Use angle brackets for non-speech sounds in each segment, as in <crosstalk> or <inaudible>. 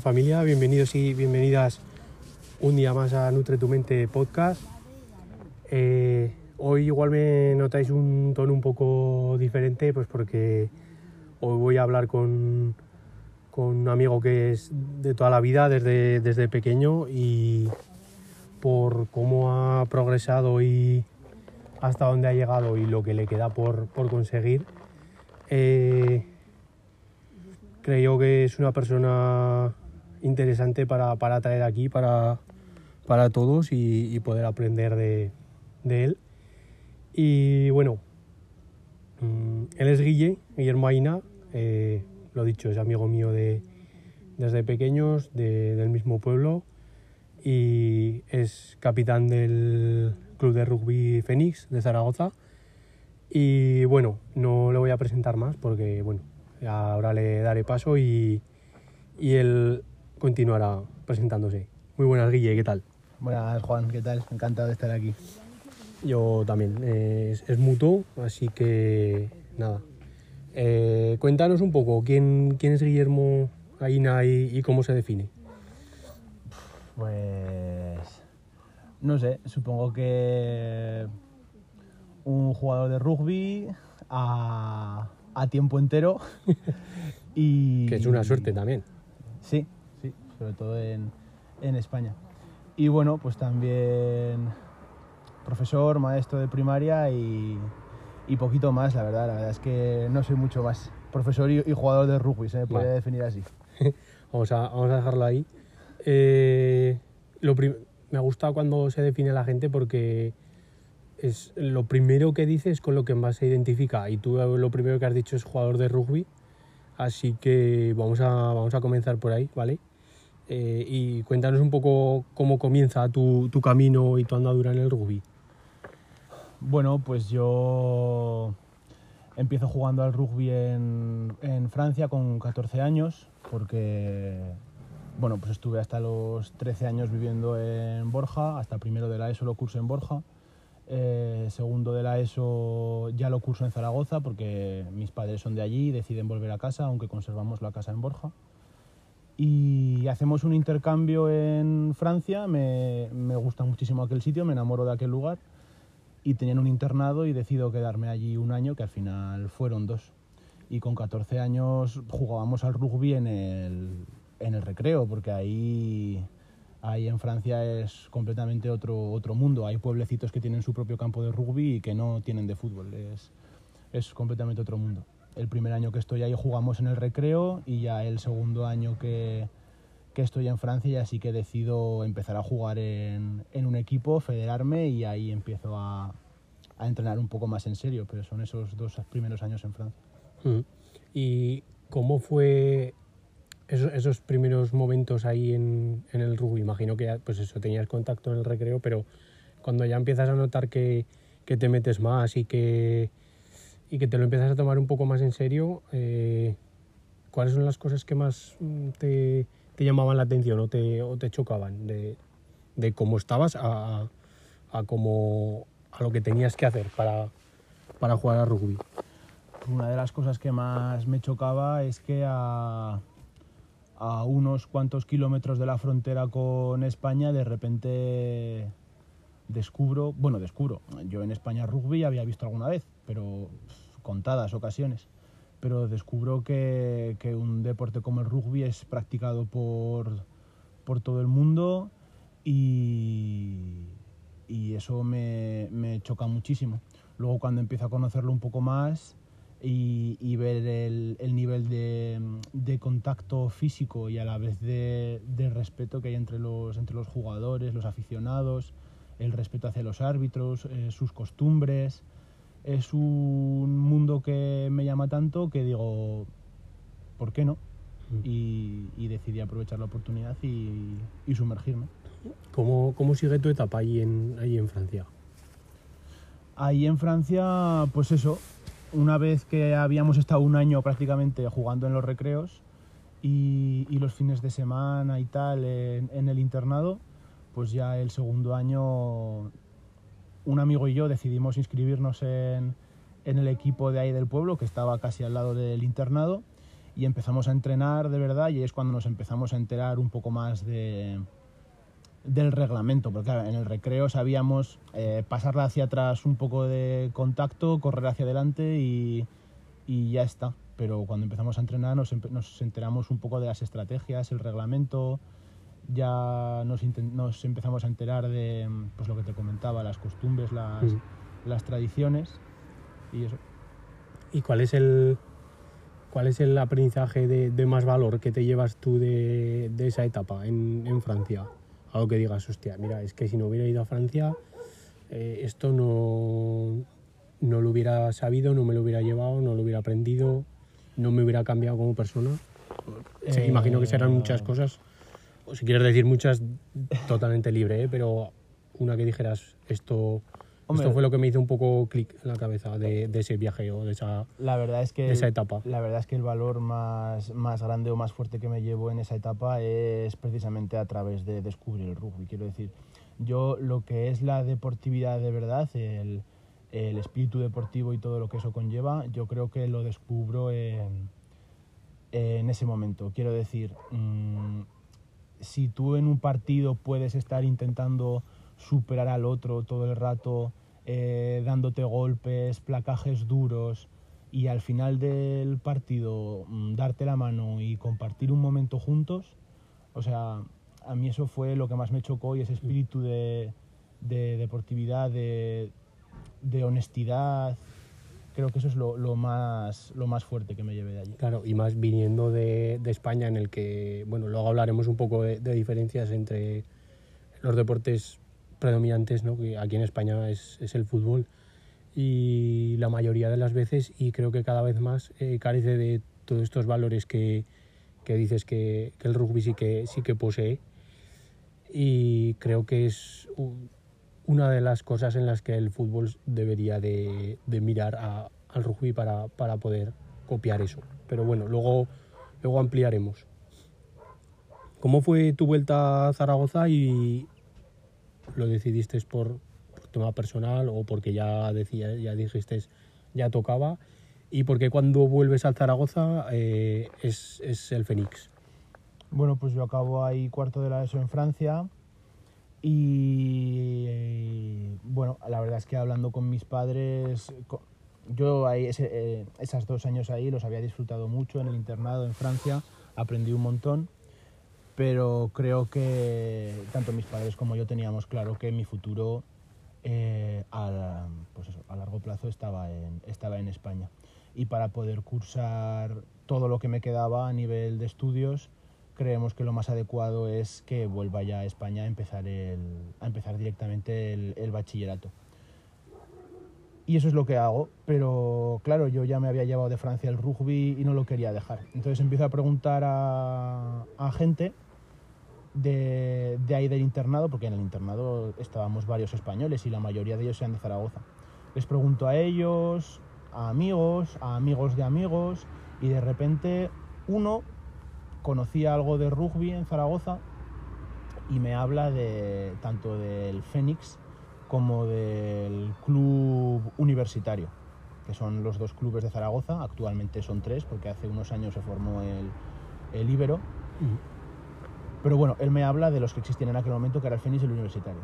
Familia, bienvenidos y bienvenidas un día más a Nutre tu Mente podcast. Eh, hoy igual me notáis un tono un poco diferente, pues porque hoy voy a hablar con, con un amigo que es de toda la vida, desde, desde pequeño, y por cómo ha progresado y hasta dónde ha llegado y lo que le queda por, por conseguir. Eh, creo que es una persona interesante para, para traer aquí, para, para todos y, poder aprender de, él. Y bueno, mm, él es Guille, Guillermo Aina, eh, lo dicho, es amigo mío de, desde pequeños, de- del mismo pueblo y es capitán del club de rugby Fénix de Zaragoza. Y bueno, no le voy a presentar más porque bueno, ahora le daré paso y, y él continuará presentándose. Muy buenas, Guille, ¿qué tal? Buenas, Juan, ¿qué tal? Encantado de estar aquí. Yo también, es, es mutuo, así que nada. Eh, cuéntanos un poco, ¿quién, quién es Guillermo Aina y, y cómo se define? Pues. No sé, supongo que. Un jugador de rugby a, a tiempo entero. <laughs> y. Que es una suerte también. Sí, sobre todo en, en España. Y bueno, pues también profesor, maestro de primaria y, y poquito más, la verdad. La verdad es que no soy mucho más. Profesor y, y jugador de rugby, se me podría Vale. definir así. <laughs> Vamos a, vamos a dejarlo ahí. Eh, lo me gusta cuando se define la gente porque es lo primero que dices con lo que más se identifica. Y tú lo primero que has dicho es jugador de rugby. Así que vamos a, vamos a comenzar por ahí, ¿vale? Eh, y cuéntanos un poco cómo comienza tu, camino y tu andadura en el rugby. Bueno, pues yo empiezo jugando al rugby en, en Francia con 14 años, porque bueno, pues estuve hasta los 13 años viviendo en Borja, hasta primero de la ESO lo curso en Borja, eh, segundo de la ESO ya lo curso en Zaragoza, porque mis padres son de allí y deciden volver a casa, aunque conservamos la casa en Borja. Y hacemos un intercambio en Francia, me, me gusta muchísimo aquel sitio, me enamoro de aquel lugar y tenían un internado y decido quedarme allí un año, que al final fueron dos. Y con 14 años jugábamos al rugby en el, en el recreo, porque ahí, ahí en Francia es completamente otro, otro mundo. Hay pueblecitos que tienen su propio campo de rugby y que no tienen de fútbol. Es, es completamente otro mundo. El primer año que estoy ahí jugamos en el recreo y ya el segundo año que, que estoy en Francia ya sí que decido empezar a jugar en, en un equipo, federarme y ahí empiezo a, a entrenar un poco más en serio, pero son esos dos primeros años en Francia. Mm. ¿Y cómo fue esos, esos primeros momentos ahí en, en el rugby? Imagino que ya, pues eso, tenías contacto en el recreo, pero cuando ya empiezas a notar que, que te metes más y que, y que te lo empiezas a tomar un poco más en serio, eh, ¿cuáles son las cosas que más mm, te, te llamaban la atención o te, o te chocaban de, de cómo estabas a, a, cómo, a lo que tenías que hacer para, para jugar a rugby? Una de las cosas que más me chocaba es que a, a unos cuantos kilómetros de la frontera con España de repente descubro, bueno, descubro, yo en España rugby había visto alguna vez, pero contadas ocasiones, pero descubro que, que un deporte como el rugby es practicado por, por todo el mundo y, y eso me, me choca muchísimo. Luego cuando empiezo a conocerlo un poco más y, y ver el, el nivel de, de contacto físico y a la vez de, de respeto que hay entre los, entre los jugadores, los aficionados, el respeto hacia los árbitros, eh, sus costumbres, es un mundo que me llama tanto que digo, ¿por qué no? Mm. Y, y decidí aprovechar la oportunidad y, y sumergirme. ¿Cómo, ¿Cómo sigue tu etapa ahí en, ahí en Francia? Ahí en Francia, pues eso, una vez que habíamos estado un año prácticamente jugando en los recreos y, y los fines de semana y tal en, en el internado, pues ya el segundo año un amigo y yo decidimos inscribirnos en, en el equipo de ahí del pueblo, que estaba casi al lado del internado, y empezamos a entrenar de verdad y es cuando nos empezamos a enterar un poco más de, del reglamento, porque en el recreo sabíamos eh, pasarla hacia atrás un poco de contacto, correr hacia adelante y, y ya está. Pero cuando empezamos a entrenar nos, nos enteramos un poco de las estrategias, el reglamento, ya nos, nos empezamos a enterar de pues, lo que te comentaba, las costumbres, las, Mm. las tradiciones y eso. ¿Y cuál es el, cuál es el aprendizaje de, de más valor que te llevas tú de, de esa etapa en, en Francia? Algo que digas, hostia, mira, es que si no hubiera ido a Francia, eh, esto no, no lo hubiera sabido, no me lo hubiera llevado, no lo hubiera aprendido, no me hubiera cambiado como persona. Sí, Eh, imagino que serán muchas cosas, o si quieres decir muchas, totalmente libre, ¿eh? pero una que dijeras, esto, Hombre, esto fue lo que me hizo un poco clic en la cabeza de, de ese viaje o de esa, La verdad es que de esa etapa. La verdad es que el valor más, más grande o más fuerte que me llevo en esa etapa es precisamente a través de descubrir el rugby. Quiero decir, yo lo que es la deportividad de verdad, el, el espíritu deportivo y todo lo que eso conlleva, yo creo que lo descubro en, en ese momento. Quiero decir, mm, si tú en un partido puedes estar intentando superar al otro todo el rato, eh, dándote golpes, placajes duros, y al final del partido mm, darte la mano y compartir un momento juntos, o sea, a mí eso fue lo que más me chocó y ese espíritu de, de deportividad, de, de honestidad, creo que eso es lo, más, lo más fuerte que me llevé de allí. Claro, y más viniendo de, de España, en el que, bueno, luego hablaremos un poco de, de diferencias entre los deportes predominantes, ¿no? que aquí en España es, es el fútbol, y la mayoría de las veces, y creo que cada vez más, eh, carece de todos estos valores que, que dices que, el rugby sí que, sí que posee, y creo que es una de las cosas en las que el fútbol debería de, de mirar a- al rugby para, para poder copiar eso. Pero bueno, luego, luego ampliaremos. ¿Cómo fue tu vuelta a Zaragoza y lo decidiste por, por tema personal o porque ya decía, ya dijiste ya tocaba? ¿Y por qué cuando vuelves a Zaragoza eh, es, es el Fénix? Bueno, pues yo acabo ahí cuarto de la ESO en Francia y eh, bueno, la verdad es que hablando con mis padres, yo ahí ese, eh, esos dos años ahí los había disfrutado mucho en el internado en Francia, aprendí un montón, pero creo que tanto mis padres como yo teníamos claro que mi futuro eh, a, pues a largo plazo estaba en España. Y para poder cursar todo lo que me quedaba a nivel de estudios, creemos que lo más adecuado es que vuelva ya a España a empezar, el, a empezar directamente el, el bachillerato. Y eso es lo que hago, pero claro, yo ya me había llevado de Francia el rugby y no lo quería dejar. Entonces empiezo a preguntar a, a gente de, de ahí del internado, porque en el internado estábamos varios españoles y la mayoría de ellos eran de Zaragoza. Les pregunto a ellos, a amigos, a amigos de amigos, y de repente uno conocía algo de rugby en Zaragoza y me habla de tanto del Fénix como del club universitario, que son los dos clubes de Zaragoza, actualmente son tres, porque hace unos años se formó el, el Ibero, pero bueno, él me habla de los que existían en aquel momento, que era el Fénix y el Universitario.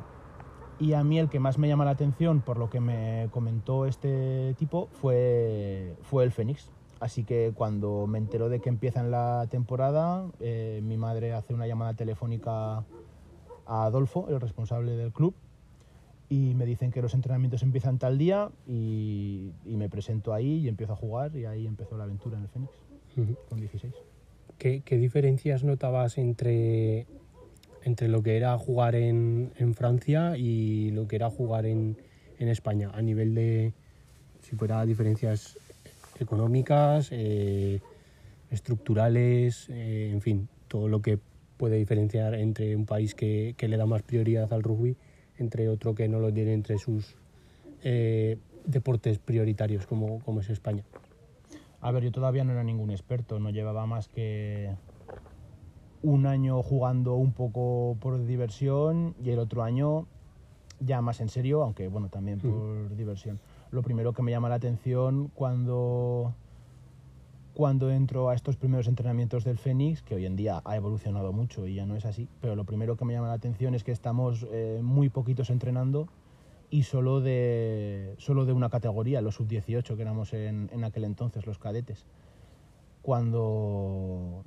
Y a mí el que más me llama la atención, por lo que me comentó este tipo, fue, fue el Fénix. Así que cuando me enteró de que empiezan la temporada, eh, mi madre hace una llamada telefónica a Adolfo, el responsable del club, y me dicen que los entrenamientos empiezan tal día y, y me presento ahí y empiezo a jugar y ahí empezó la aventura en el Fénix, Ujú. con 16. ¿Qué, qué diferencias notabas entre, entre lo que era jugar en, en Francia y lo que era jugar en, en España? A nivel de, si fuera diferencias económicas, eh, estructurales, eh, en fin, todo lo que puede diferenciar entre un país que, que le da más prioridad al rugby entre otro que no lo tiene entre sus eh, deportes prioritarios como, como es España. A ver, yo todavía no era ningún experto, no llevaba más que un año jugando un poco por diversión y el otro año ya más en serio, aunque bueno, también por diversión. Lo primero que me llama la atención cuando cuando entro a estos primeros entrenamientos del Fénix, que hoy en día ha evolucionado mucho y ya no es así, pero lo primero que me llama la atención es que estamos eh, muy poquitos entrenando y solo de, solo de una categoría, los sub-18 que éramos en, en, aquel entonces, los cadetes. Cuando,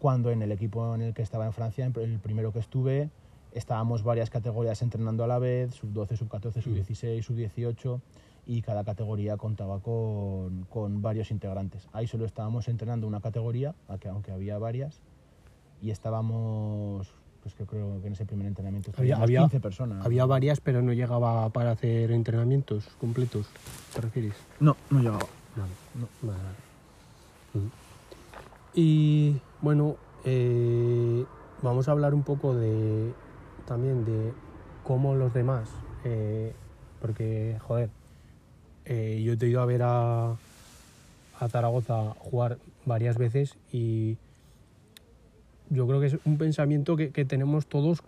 cuando en el equipo en el que estaba en Francia, el primero que estuve, estábamos varias categorías entrenando a la vez, sub-12, sub-14, sub-16, sub-18 y cada categoría contaba con, con, varios integrantes. Ahí solo estábamos entrenando una categoría, aunque había varias, y estábamos, pues que creo que en ese primer entrenamiento había, 15 personas. Había varias, pero no llegaba para hacer entrenamientos completos, ¿te refieres? No, no llegaba. Vale, no. vale, vale. Y bueno, eh, vamos a hablar un poco de también de cómo los demás, eh, porque joder, eh, yo te he ido a ver a, a Zaragoza jugar varias veces y yo creo que es un pensamiento que, que tenemos todos,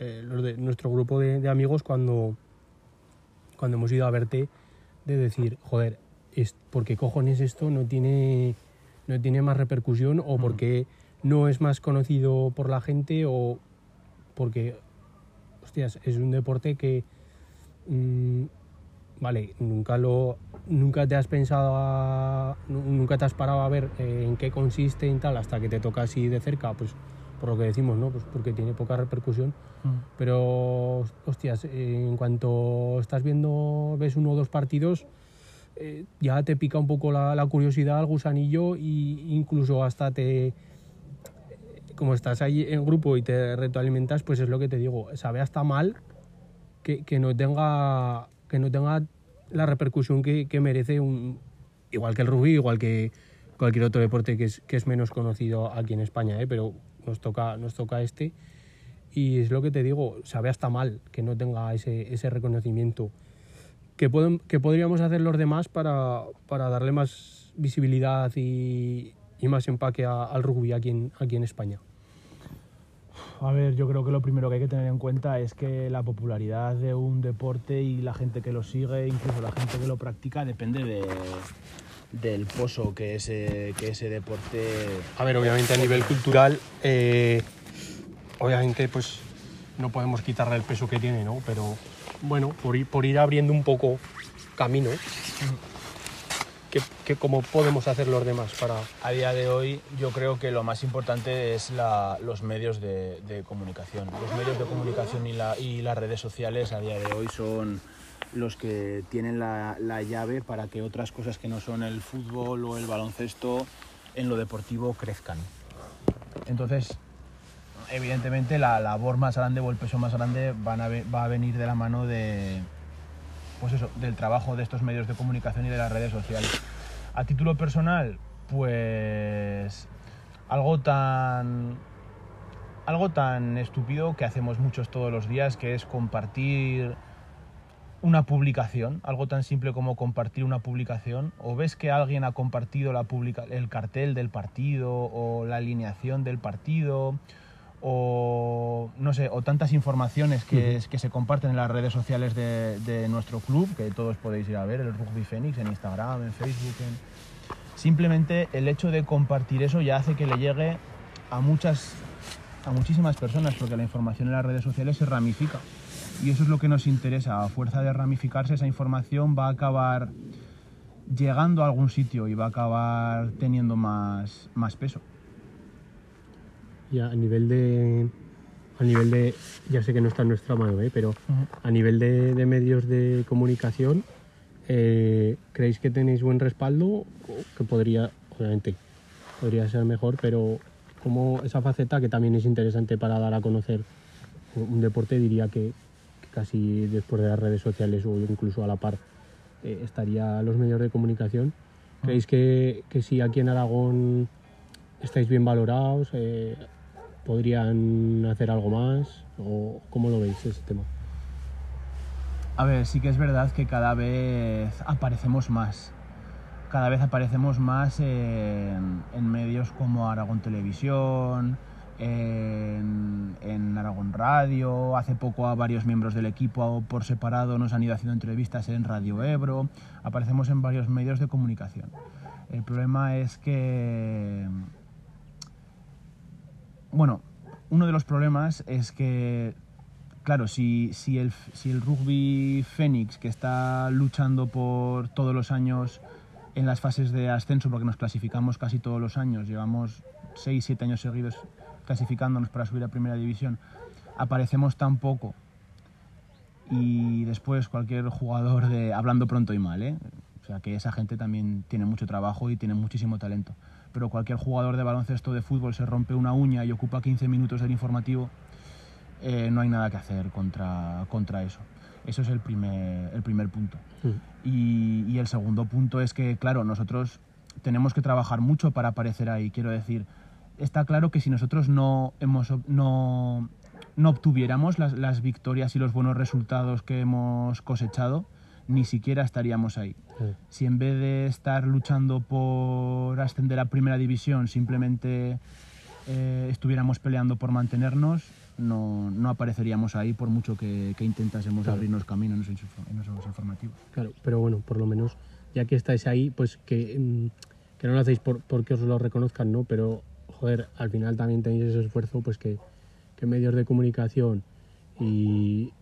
eh, los de nuestro grupo de, de, amigos, cuando, cuando hemos ido a verte, de decir, joder, es, ¿por qué cojones esto no tiene, no tiene más repercusión o porque no es más conocido por la gente o porque, hostias, es un deporte que... Mmm, vale, nunca lo nunca te has pensado a, nunca te has parado a ver eh, en qué consiste y tal hasta que te toca así de cerca, pues por lo que decimos, ¿no? Pues porque tiene poca repercusión. Mm. Pero hostias, eh, en cuanto estás viendo, ves uno o dos partidos, eh, ya te pica un poco la, la curiosidad, el gusanillo e incluso hasta te como estás ahí en grupo y te retroalimentas, pues es lo que te digo, sabe hasta mal que, que no tenga que no tenga la repercusión que, que, merece un igual que el rugby, igual que cualquier otro deporte que es, que es menos conocido aquí en España, ¿eh? pero nos toca, nos toca este. Y es lo que te digo, sabe hasta mal que no tenga ese, ese reconocimiento. ¿Qué, pueden, ¿Qué podríamos hacer los demás para, para darle más visibilidad y, y más empaque a, al rugby aquí en, aquí en España? A ver, yo creo que lo primero que hay que tener en cuenta es que la popularidad de un deporte y la gente que lo sigue, incluso la gente que lo practica, depende de, del pozo que ese, que ese deporte... A ver, obviamente a nivel cultural, eh, obviamente pues no podemos quitarle el peso que tiene, ¿no? Pero bueno, por ir, por ir abriendo un poco camino. ¿Qué, qué, cómo podemos hacer los demás para...? A día de hoy yo creo que lo más importante es los medios de, comunicación. Los medios de comunicación y, la, y, las redes sociales a día de hoy son los que tienen la, la, llave para que otras cosas que no son el fútbol o el baloncesto en lo deportivo crezcan. Entonces, evidentemente la labor más grande o el peso más grande va a venir de la mano de, pues eso, del trabajo de estos medios de comunicación y de las redes sociales. A título personal, pues algo tan algo tan estúpido que hacemos muchos todos los días, que es compartir una publicación, algo tan simple como compartir una publicación, o ves que alguien ha compartido la publica el cartel del partido o la alineación del partido, o no sé, o tantas informaciones que, que se comparten en las redes sociales de, de, nuestro club, que todos podéis ir a ver, el Rugby Fénix, en Instagram, en Facebook. En... Simplemente el hecho de compartir eso ya hace que le llegue a muchas, a muchísimas personas, porque la información en las redes sociales se ramifica. Y eso es lo que nos interesa. A fuerza de ramificarse, esa información va a acabar llegando a algún sitio y va a acabar teniendo más, más peso ya a nivel de a nivel de ya sé que no está en nuestra mano ¿eh? pero uh -huh. a nivel de, de, medios de comunicación eh, creéis que tenéis buen respaldo que podría obviamente podría ser mejor pero como esa faceta que también es interesante para dar a conocer un deporte diría que, que casi después de las redes sociales o incluso a la par eh, estaría los medios de comunicación creéis que, que si aquí en Aragón estáis bien valorados eh, podrían hacer algo más o cómo lo veis ese tema a ver sí que es verdad que cada vez aparecemos más. Cada vez aparecemos más en, medios como Aragón Televisión en, en, Aragón Radio. Hace poco a varios miembros del equipo por separado nos han ido haciendo entrevistas en Radio Ebro. Aparecemos en varios medios de comunicación. El problema es que... Bueno, uno de los problemas es que, claro, si, si, el, si el rugby Fénix, que está luchando por todos los años en las fases de ascenso, porque nos clasificamos casi todos los años, llevamos 6, 7 años seguidos clasificándonos para subir a primera división, aparecemos tan poco y después cualquier jugador de hablando pronto y mal, ¿eh? o sea que esa gente también tiene mucho trabajo y tiene muchísimo talento, pero cualquier jugador de baloncesto de fútbol se rompe una uña y ocupa 15 minutos del informativo, eh, no hay nada que hacer contra, contra eso. Eso es el primer, el primer punto. Mm. Y, y el segundo punto es que, claro, nosotros tenemos que trabajar mucho para aparecer ahí. Quiero decir, está claro que si nosotros no, hemos, no, no obtuviéramos las, las victorias y los buenos resultados que hemos cosechado, ni siquiera estaríamos ahí. Sí. Si en vez de estar luchando por ascender a primera división, simplemente eh, estuviéramos peleando por mantenernos, no, no apareceríamos ahí por mucho que, que intentásemos Claro. abrirnos camino en esos, infor- en esos informativos. Claro, pero bueno, por lo menos, ya que estáis ahí, pues que, mm, que no lo hacéis por, porque os lo reconozcan, ¿no? Pero, joder, al final también tenéis ese esfuerzo, pues que, que medios de comunicación y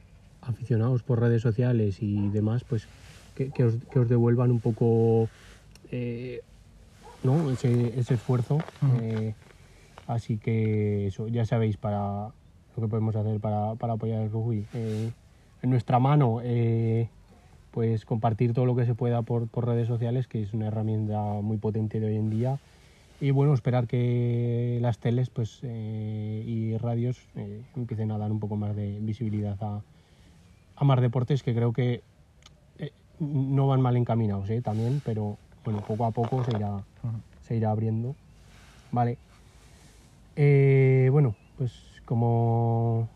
aficionados por redes sociales y demás, pues que, que os, que os devuelvan un poco eh, ¿no? ese, ese esfuerzo. Ujú. eh, así que eso, ya sabéis para lo que podemos hacer para, para apoyar el rugby. Eh, en nuestra mano, eh, pues compartir todo lo que se pueda por, por redes sociales, que es una herramienta muy potente de hoy en día. Y bueno, esperar que las teles pues, eh, y radios eh, empiecen a dar un poco más de visibilidad a, a más deportes que creo que eh, no van mal encaminados eh, también, pero bueno, poco a poco se irá, se irá abriendo. Vale. Eh, bueno, pues como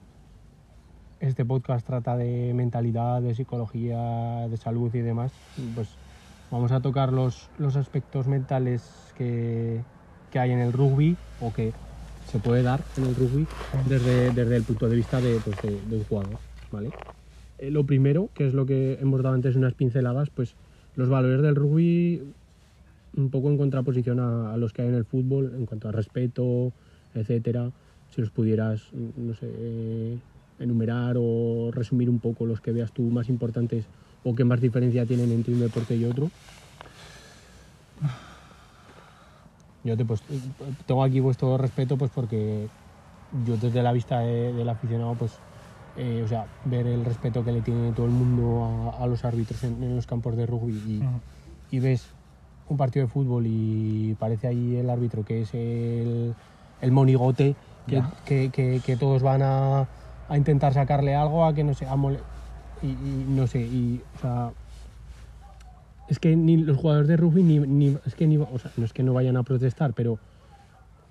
este podcast trata de mentalidad, de psicología, de salud y demás, pues vamos a tocar los, los aspectos mentales que, que hay en el rugby o que se puede dar en el rugby desde, desde el punto de vista de, pues, de, de un jugador. ¿vale? Eh, lo primero, que es lo que hemos dado antes unas pinceladas, pues los valores del rugby un poco en contraposición a, los que hay en el fútbol en cuanto a respeto, etcétera. Si los pudieras, no sé, eh, enumerar o resumir un poco los que veas tú más importantes o que más diferencia tienen entre un deporte y otro. Yo te, pues, tengo aquí vuestro respeto pues porque yo desde la vista de- del aficionado pues eh, o sea ver el respeto que le tiene todo el mundo a, a los árbitros en, en los campos de rugby y, ves un partido de fútbol y parece ahí el árbitro que es el, el monigote que, que, que- que todos van a, a intentar sacarle algo a que no sé a mole- y, y no sé y o sea es que ni los jugadores de rugby ni, ni- es que ni o sea, no es que no vayan a protestar pero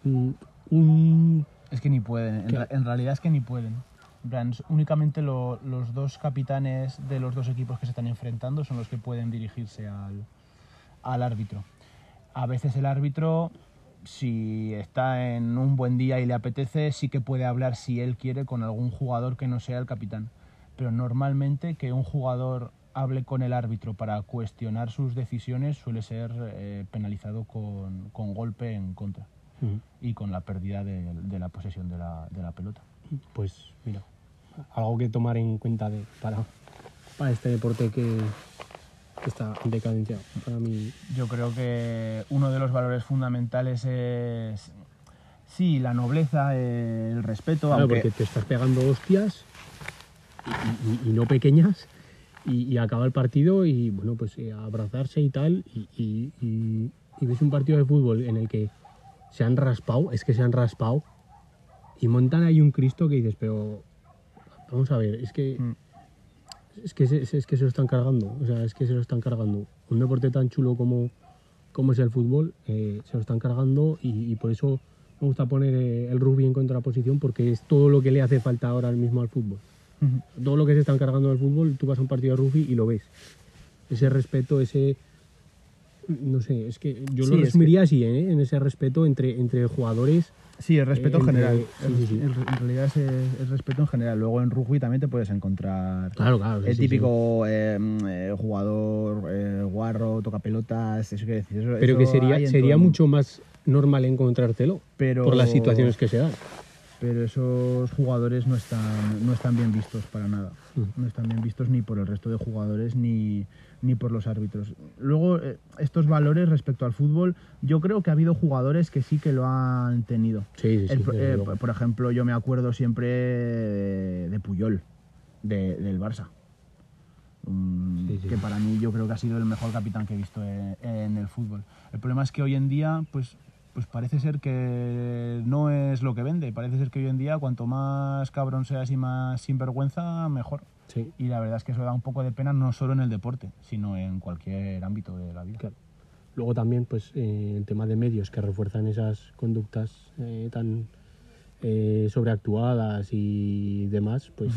mm, un Es que ni pueden, en realidad es que ni pueden. Plan, únicamente lo- los dos capitanes de los dos equipos que se están enfrentando son los que pueden dirigirse al, al árbitro. A veces el árbitro, si está en un buen día y le apetece, sí que puede hablar si él quiere con algún jugador que no sea el capitán. Pero normalmente que un jugador hable con el árbitro para cuestionar sus decisiones suele ser eh, penalizado con, con golpe en contra y con la pérdida de, de la posesión de la, de la pelota. pues mira algo que tomar en cuenta de, para, para este deporte que, que está en decadencia para mí. Yo creo que uno de los valores fundamentales es, sí, la nobleza, el respeto, Claro, aunque porque te estás pegando hostias y, y- y no pequeñas y, y acaba el partido y bueno, pues eh, abrazarse y tal y ves un partido de fútbol en el que se han raspado, es que se han raspado y montan ahí un Cristo que dices, pero vamos a ver, es que Mm. es que se, es que se lo están cargando, o sea, es que se lo están cargando. Un deporte tan chulo como, como es el fútbol, eh, se lo están cargando y, y por eso me gusta poner eh, el rugby en contraposición porque es todo lo que le hace falta ahora mismo al fútbol. Todo lo que se están cargando del fútbol, tú vas a un partido de rugby y lo ves. Ese respeto, ese no sé, es que yo Sí, lo es resumiría así, ¿eh? en ese respeto entre, entre jugadores. Sí, el respeto Eh, en general. entre- sí, El- sí, sí. el- en realidad es el respeto en general. Luego en rugby también te puedes encontrar Claro, claro. el típico eh, mm, eh, jugador eh, guarro, toca pelotas, eso quiere decir. Eso. Pero que eso sería, en sería el mucho más normal encontrártelo Pero, por las situaciones que se dan. Pero esos jugadores no están, no están bien vistos para nada. Mm. No están bien vistos ni por el resto de jugadores ni, ni por los árbitros. Luego, eh, estos valores respecto al fútbol, yo creo que ha habido jugadores que sí que lo han tenido. Sí, sí, sí. El- eh, por ejemplo, yo me acuerdo siempre de, Puyol, de- del Barça. Sí, sí. Que para mí yo creo que ha sido el mejor capitán que he visto en, en el fútbol. El problema es que hoy en día, pues, pues parece ser que no es lo que vende. Parece ser que hoy en día, cuanto más cabrón seas y más sinvergüenza, mejor. Sí, Y la verdad es que eso da un poco de pena no solo en el deporte, sino en cualquier ámbito de la vida. claro. Luego también, pues, eh, el tema de medios que refuerzan esas conductas eh, tan eh, sobreactuadas y demás, pues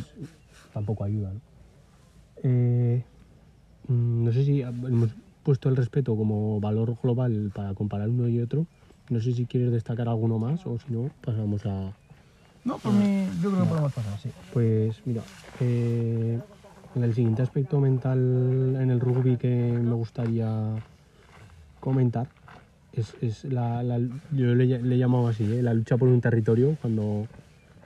tampoco ayuda. ¿no? Eh, mm, no sé si hemos puesto el respeto como valor global para comparar uno y otro. No sé si quieres destacar alguno más o si no, pasamos a, No, por mí yo creo que podemos pasar, sí. Pues mira, eh, en el siguiente aspecto mental en el rugby que me gustaría comentar es, es la, la- yo le, le he llamado así, ¿eh? la lucha por un territorio, cuando,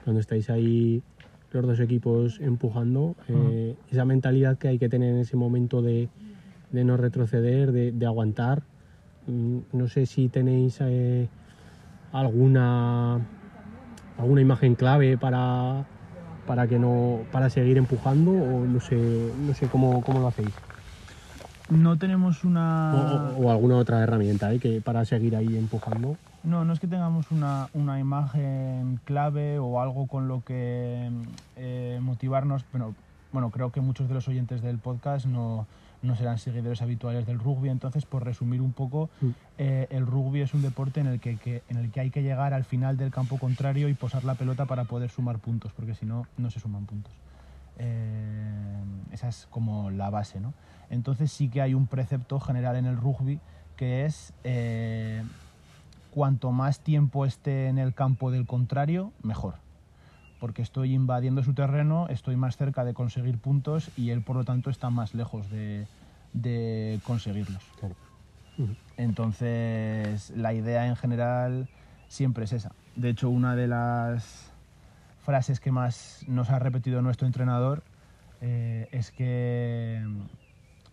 cuando estáis ahí los dos equipos empujando, eh, esa mentalidad que hay que tener en ese momento de, de no retroceder, de, de aguantar. Mm, No sé si tenéis eh, alguna alguna imagen clave para para que no para seguir empujando o no sé no sé cómo, cómo lo hacéis No tenemos o, una... o- o alguna otra herramienta ¿eh? que para seguir ahí empujando No, no es que tengamos una, una imagen clave o algo con lo que eh, motivarnos, pero bueno, creo que muchos de los oyentes del podcast no, no serán seguidores habituales del rugby, entonces por resumir un poco, Mm. eh, el rugby es un deporte en el que, que- en el que hay que llegar al final del campo contrario y posar la pelota para poder sumar puntos, porque si no, no se suman puntos. Eh, esa es como la base, ¿no? Entonces sí que hay un precepto general en el rugby que es eh, cuanto más tiempo esté en el campo del contrario, mejor. Porque estoy invadiendo su terreno, estoy más cerca de conseguir puntos y él, por lo tanto, está más lejos de, de conseguirlos. Claro. Entonces, la idea en general siempre es esa. De hecho, una de las frases que más nos ha repetido nuestro entrenador eh, es que,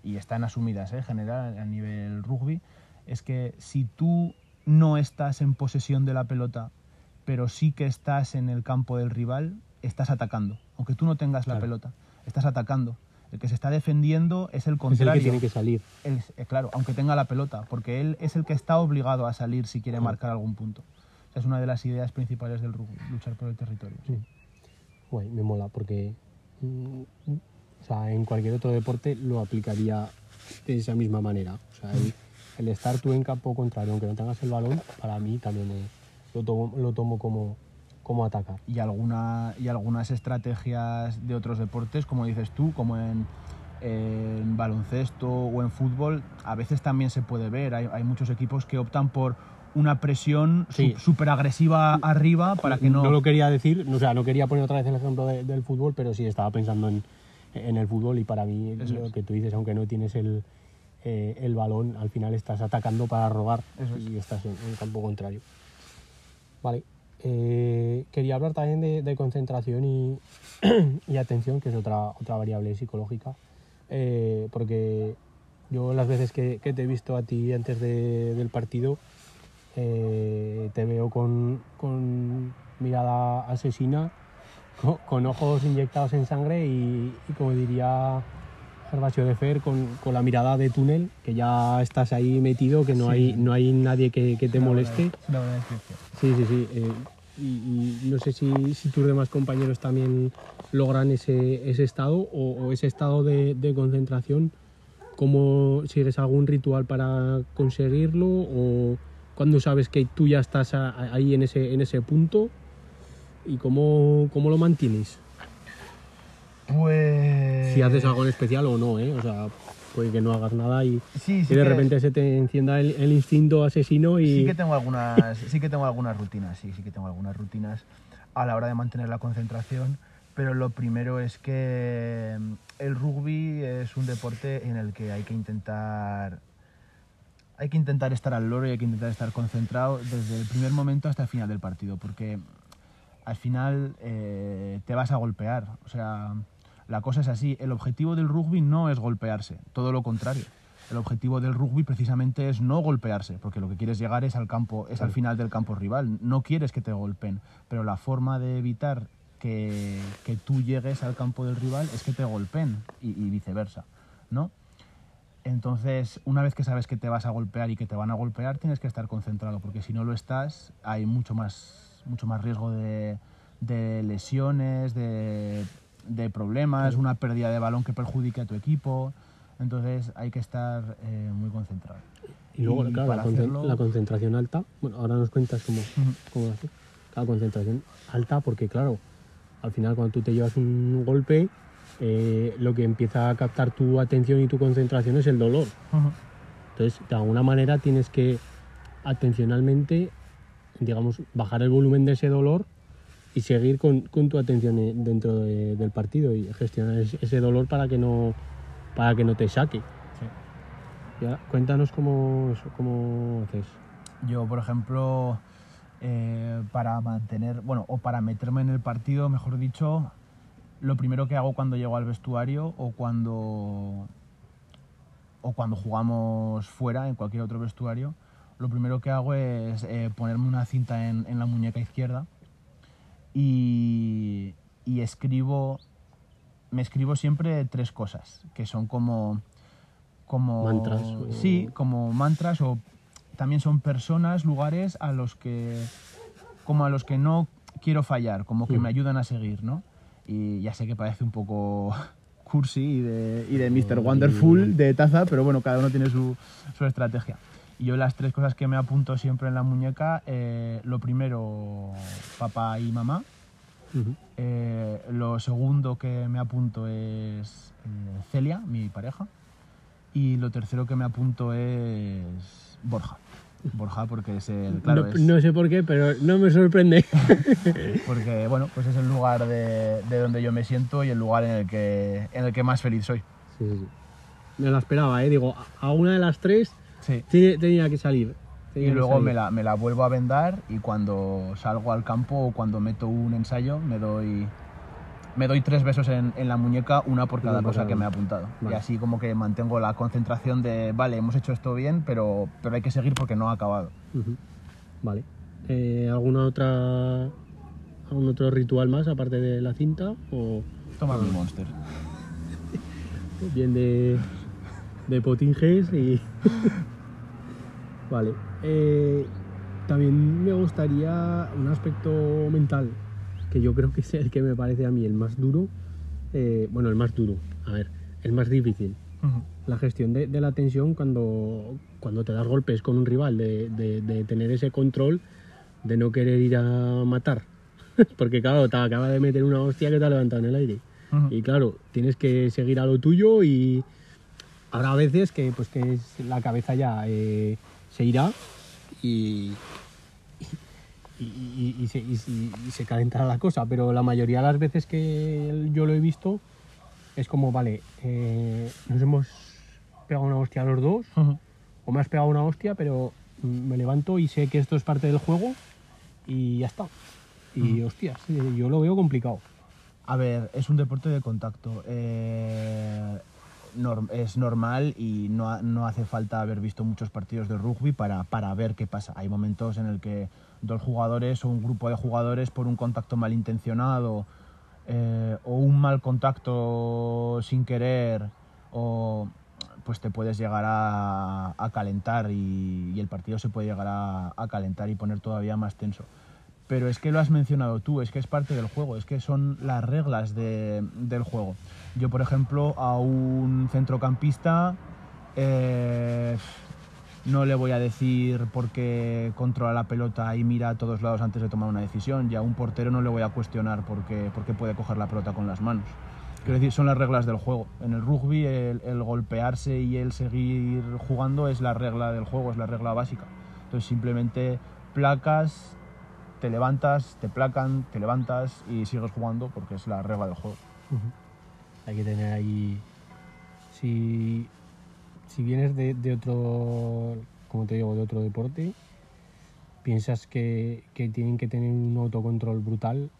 y están asumidas en general a nivel rugby, es que si tú no estás en posesión de la pelota, pero sí que estás en el campo del rival, estás atacando. Aunque tú no tengas la Claro. pelota, estás atacando. El que se está defendiendo es el es el contrario que tiene que salir eh, claro, aunque tenga la pelota, porque él es el que está obligado a salir si quiere marcar algún punto. O sea, es una de las ideas principales del rugby, luchar por el territorio. sí. Guay, me mola porque mm, o sea, en cualquier otro deporte lo aplicaría de esa misma manera. O sea, el, el estar tú en campo contrario, aunque no tengas el balón, para mí también eh, lo tomo, lo tomo como, como atacar. Y, alguna, y algunas estrategias de otros deportes, como dices tú, como en, en baloncesto o en fútbol, a veces también se puede ver. Hay, hay muchos equipos que optan por una presión Sí. súper agresiva arriba para que no... lo quería decir, o sea, no quería poner otra vez el ejemplo de- del fútbol, pero sí estaba pensando en, en el fútbol y para mí Eso lo es. que tú dices, aunque no tienes el, eh, el balón, al final estás atacando para robar Eso es. y estás en, en campo contrario. Vale. eh, quería hablar también de, concentración <clears throat> y, atención, que es otra, otra variable psicológica, eh, porque yo las veces que, te he visto a ti antes de- del partido, eh, te veo con, mirada asesina, con, ojos inyectados en sangre y como diría Gervasio de Fer, con, con la mirada de túnel, que ya estás ahí metido, que no, Sí. hay, no hay nadie que, que te una moleste. una buena. Sí, sí, sí. eh, y, y no sé si, si tus demás compañeros también logran ese, ese estado o, o ese estado de, de concentración. ¿Cómo sigues algún ritual para conseguirlo? ¿O cuando sabes que tú ya estás ahí en ese, en ese punto? ¿Y cómo, cómo lo mantienes? Pues... Si haces algo en especial o no, ¿eh? O sea, puede que no hagas nada y, Sí, sí y de que- repente se te encienda el, el instinto asesino y... Sí que tengo algunas, sí que tengo algunas rutinas, sí, sí que tengo algunas rutinas a la hora de mantener la concentración, pero lo primero es que mm, el rugby es un deporte en el que hay que intentar hay que intentar estar al loro y hay que intentar estar concentrado desde el primer momento hasta el final del partido, porque al final eh, te vas a golpear. O sea, la cosa es así. El objetivo del rugby no es golpearse, todo lo contrario. El objetivo del rugby precisamente es no golpearse, porque lo que quieres llegar es al campo, es al final del campo rival. No quieres que te golpeen, pero la forma de evitar que, que tú llegues al campo del rival es que te golpeen y, y viceversa, ¿no? Entonces, una vez que sabes que te vas a golpear y que te van a golpear, tienes que estar concentrado, porque si no lo estás, hay mucho más, mucho más riesgo de, de lesiones, de, de problemas, una pérdida de balón que perjudique a tu equipo. Entonces, hay que estar eh, muy concentrado. Y luego, Y claro, la, hacerlo- la concentración alta, bueno, ahora nos cuentas cómo, cómo lo haces. La concentración alta porque, claro, al final cuando tú te llevas un golpe, eh, lo que empieza a captar tu atención y tu concentración es el dolor. Entonces, de alguna manera tienes que atencionalmente, digamos, bajar el volumen de ese dolor y seguir con, con tu atención dentro de- del partido y gestionar ese, dolor para que no, para que no te saque. Y ahora, cuéntanos cómo, cómo haces. Yo, por ejemplo, eh, para mantener, bueno, o para meterme en el partido, mejor dicho, lo primero que hago cuando llego al vestuario o cuando o cuando jugamos fuera en cualquier otro vestuario, lo primero que hago es eh, ponerme una cinta en, en la muñeca izquierda y, y escribo, me escribo siempre tres cosas, que son como, como Mantras, o- sí, como mantras o también son personas, lugares a los que, como a los que no quiero fallar, como que Mm. me ayudan a seguir, ¿no? Y ya sé que parece un poco cursi y de, y de Mr. Ay. Wonderful de taza, pero bueno, cada uno tiene su, su estrategia. Y yo las tres cosas que me apunto siempre en la muñeca, eh, lo primero, papá y mamá. Eh, lo segundo que me apunto es eh, Celia, mi pareja. Y lo tercero que me apunto es Borja. Borja porque es el, claro, no, es- no sé por qué, pero no me sorprende. <laughs> porque bueno, pues es el lugar de, de donde yo me siento y el lugar en el que, en el que más feliz soy. Sí, sí, sí. Me la esperaba, ¿eh? Digo, a una de las tres Sí. tenía que salir. Y tenía luego salir. me la, me la vuelvo a vendar y cuando salgo al campo o cuando meto un ensayo me doy, me doy tres besos en, en la muñeca, una por cada cosa que me una. apuntado. Vale. Y así como que mantengo la concentración de, vale, hemos hecho esto bien, pero, pero hay que seguir porque no ha acabado. Vale. Eh, ¿Alguna otra algún otro ritual más aparte de la cinta o Toma mi monster. <laughs> bien de de potinges y <laughs> vale. Eh, también me gustaría un aspecto mental que yo creo que es el que me parece a mí el más duro. eh, bueno, el más duro. A ver, el más difícil. la gestión de, de la tensión cuando, cuando te das golpes con un rival, de, de- de tener ese control, de no querer ir a matar. <laughs> Porque claro, te acaba de meter una hostia que te ha levantado en el aire. Y claro, tienes que seguir a lo tuyo y habrá veces que, pues, que es- la cabeza ya eh, se irá y, y, y- y se, y se- y se calentará la cosa. Pero la mayoría de las veces que yo lo he visto es como, vale, eh, nos hemos pegado una hostia a los dos, o me has pegado una hostia, pero me levanto y sé que esto es parte del juego y ya está. Y hostias, yo lo veo complicado. A ver, es un deporte de contacto. eh, norm- es normal y no, no hace falta haber visto muchos partidos de rugby para, para ver qué pasa. Hay momentos en el que dos jugadores o un grupo de jugadores por un contacto malintencionado eh, o un mal contacto sin querer o pues te puedes llegar a, a calentar y, y el partido se puede llegar a, a calentar y poner todavía más tenso. Pero es que lo has mencionado tú, es que es parte del juego, es que son las reglas de- del juego. Yo, por ejemplo, a un centrocampista eh, no le voy a decir por qué controla la pelota y mira a todos lados antes de tomar una decisión. Y a un portero no le voy a cuestionar por qué, por qué puede coger la pelota con las manos. Quiero decir, son las reglas del juego. En el rugby, el, el golpearse y el seguir jugando es la regla del juego, es la regla básica. Entonces, simplemente placas, te levantas, te placan, te levantas y sigues jugando porque es la regla del juego. Hay que tener ahí. Si, si vienes de, de otro, como te digo, de otro deporte, piensas que, que tienen que tener un autocontrol brutal,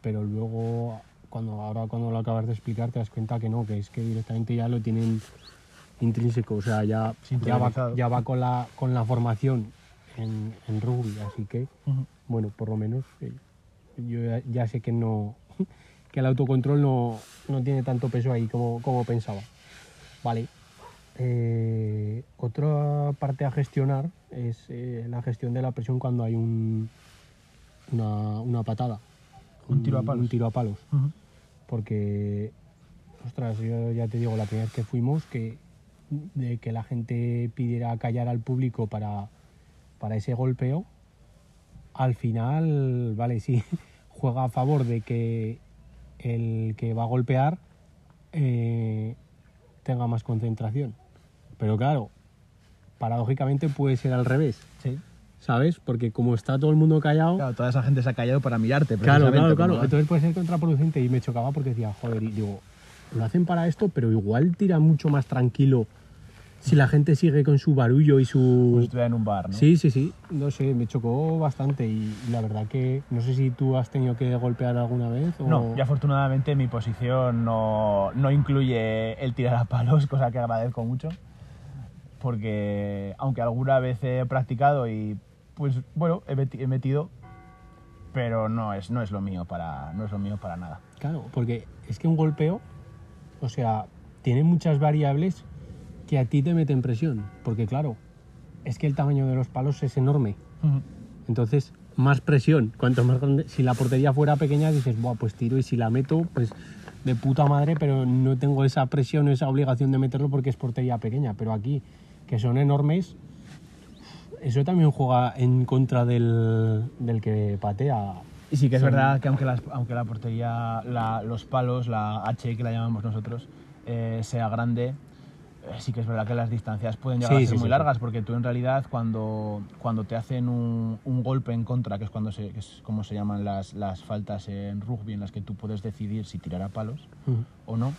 pero luego, cuando ahora cuando lo acabas de explicar, te das cuenta que no, que es que directamente ya lo tienen intrínseco, o sea, ya, ya, va, ya va con la, con la formación en, en rugby, así que, bueno, por lo menos eh, yo ya, ya sé que no <laughs> que el autocontrol no, no tiene tanto peso ahí como, como pensaba. Vale. Eh, otra parte a gestionar es eh, la gestión de la presión cuando hay un, una, una patada. Un tiro a palos. Un tiro a palos. Porque, ostras, yo ya te digo, la primera vez que fuimos, que, de que la gente pidiera callar al público para, para ese golpeo, al final, vale, sí, <laughs> juega a favor de que el que va a golpear eh, tenga más concentración. Pero claro, paradójicamente puede ser al revés, Sí. ¿sabes? Porque como está todo el mundo callado, Claro, toda esa gente se ha callado para mirarte. Claro, claro, claro. va. Entonces puede ser contraproducente y me chocaba porque decía, joder, y digo, lo hacen para esto, pero igual tira mucho más tranquilo si la gente sigue con su barullo y Como si su... estuviera en un bar, ¿no? Sí, sí, sí, no sé, me chocó bastante y, la verdad que no sé si tú has tenido que golpear alguna vez o... No, y afortunadamente mi posición no, no incluye el tirar a palos, <laughs> cosa que agradezco mucho. Porque aunque alguna vez he practicado y pues bueno, he metido, pero no es, no es lo mío para, no es lo mío para nada. Claro, porque es que un golpeo, o sea, tiene muchas variables que a ti te meten presión, porque claro, es que el tamaño de los palos es enorme. Entonces, más presión. Cuanto más grande, si la portería fuera pequeña, dices, Buah, pues tiro y si la meto, pues de puta madre, pero no tengo esa presión o esa obligación de meterlo porque es portería pequeña. Pero aquí, que son enormes, eso también juega en contra del, del que patea. Y sí que es Son- verdad que aunque, las- aunque la portería, la- los palos, la H que la llamamos nosotros, eh, sea grande, sí que es verdad que las distancias pueden llegar Sí, a ser sí, muy sí, largas, porque tú en realidad cuando, cuando te hacen un, un golpe en contra, que es, cuando se, que es como se llaman las, las faltas en rugby, en las que tú puedes decidir si tirar a palos o no,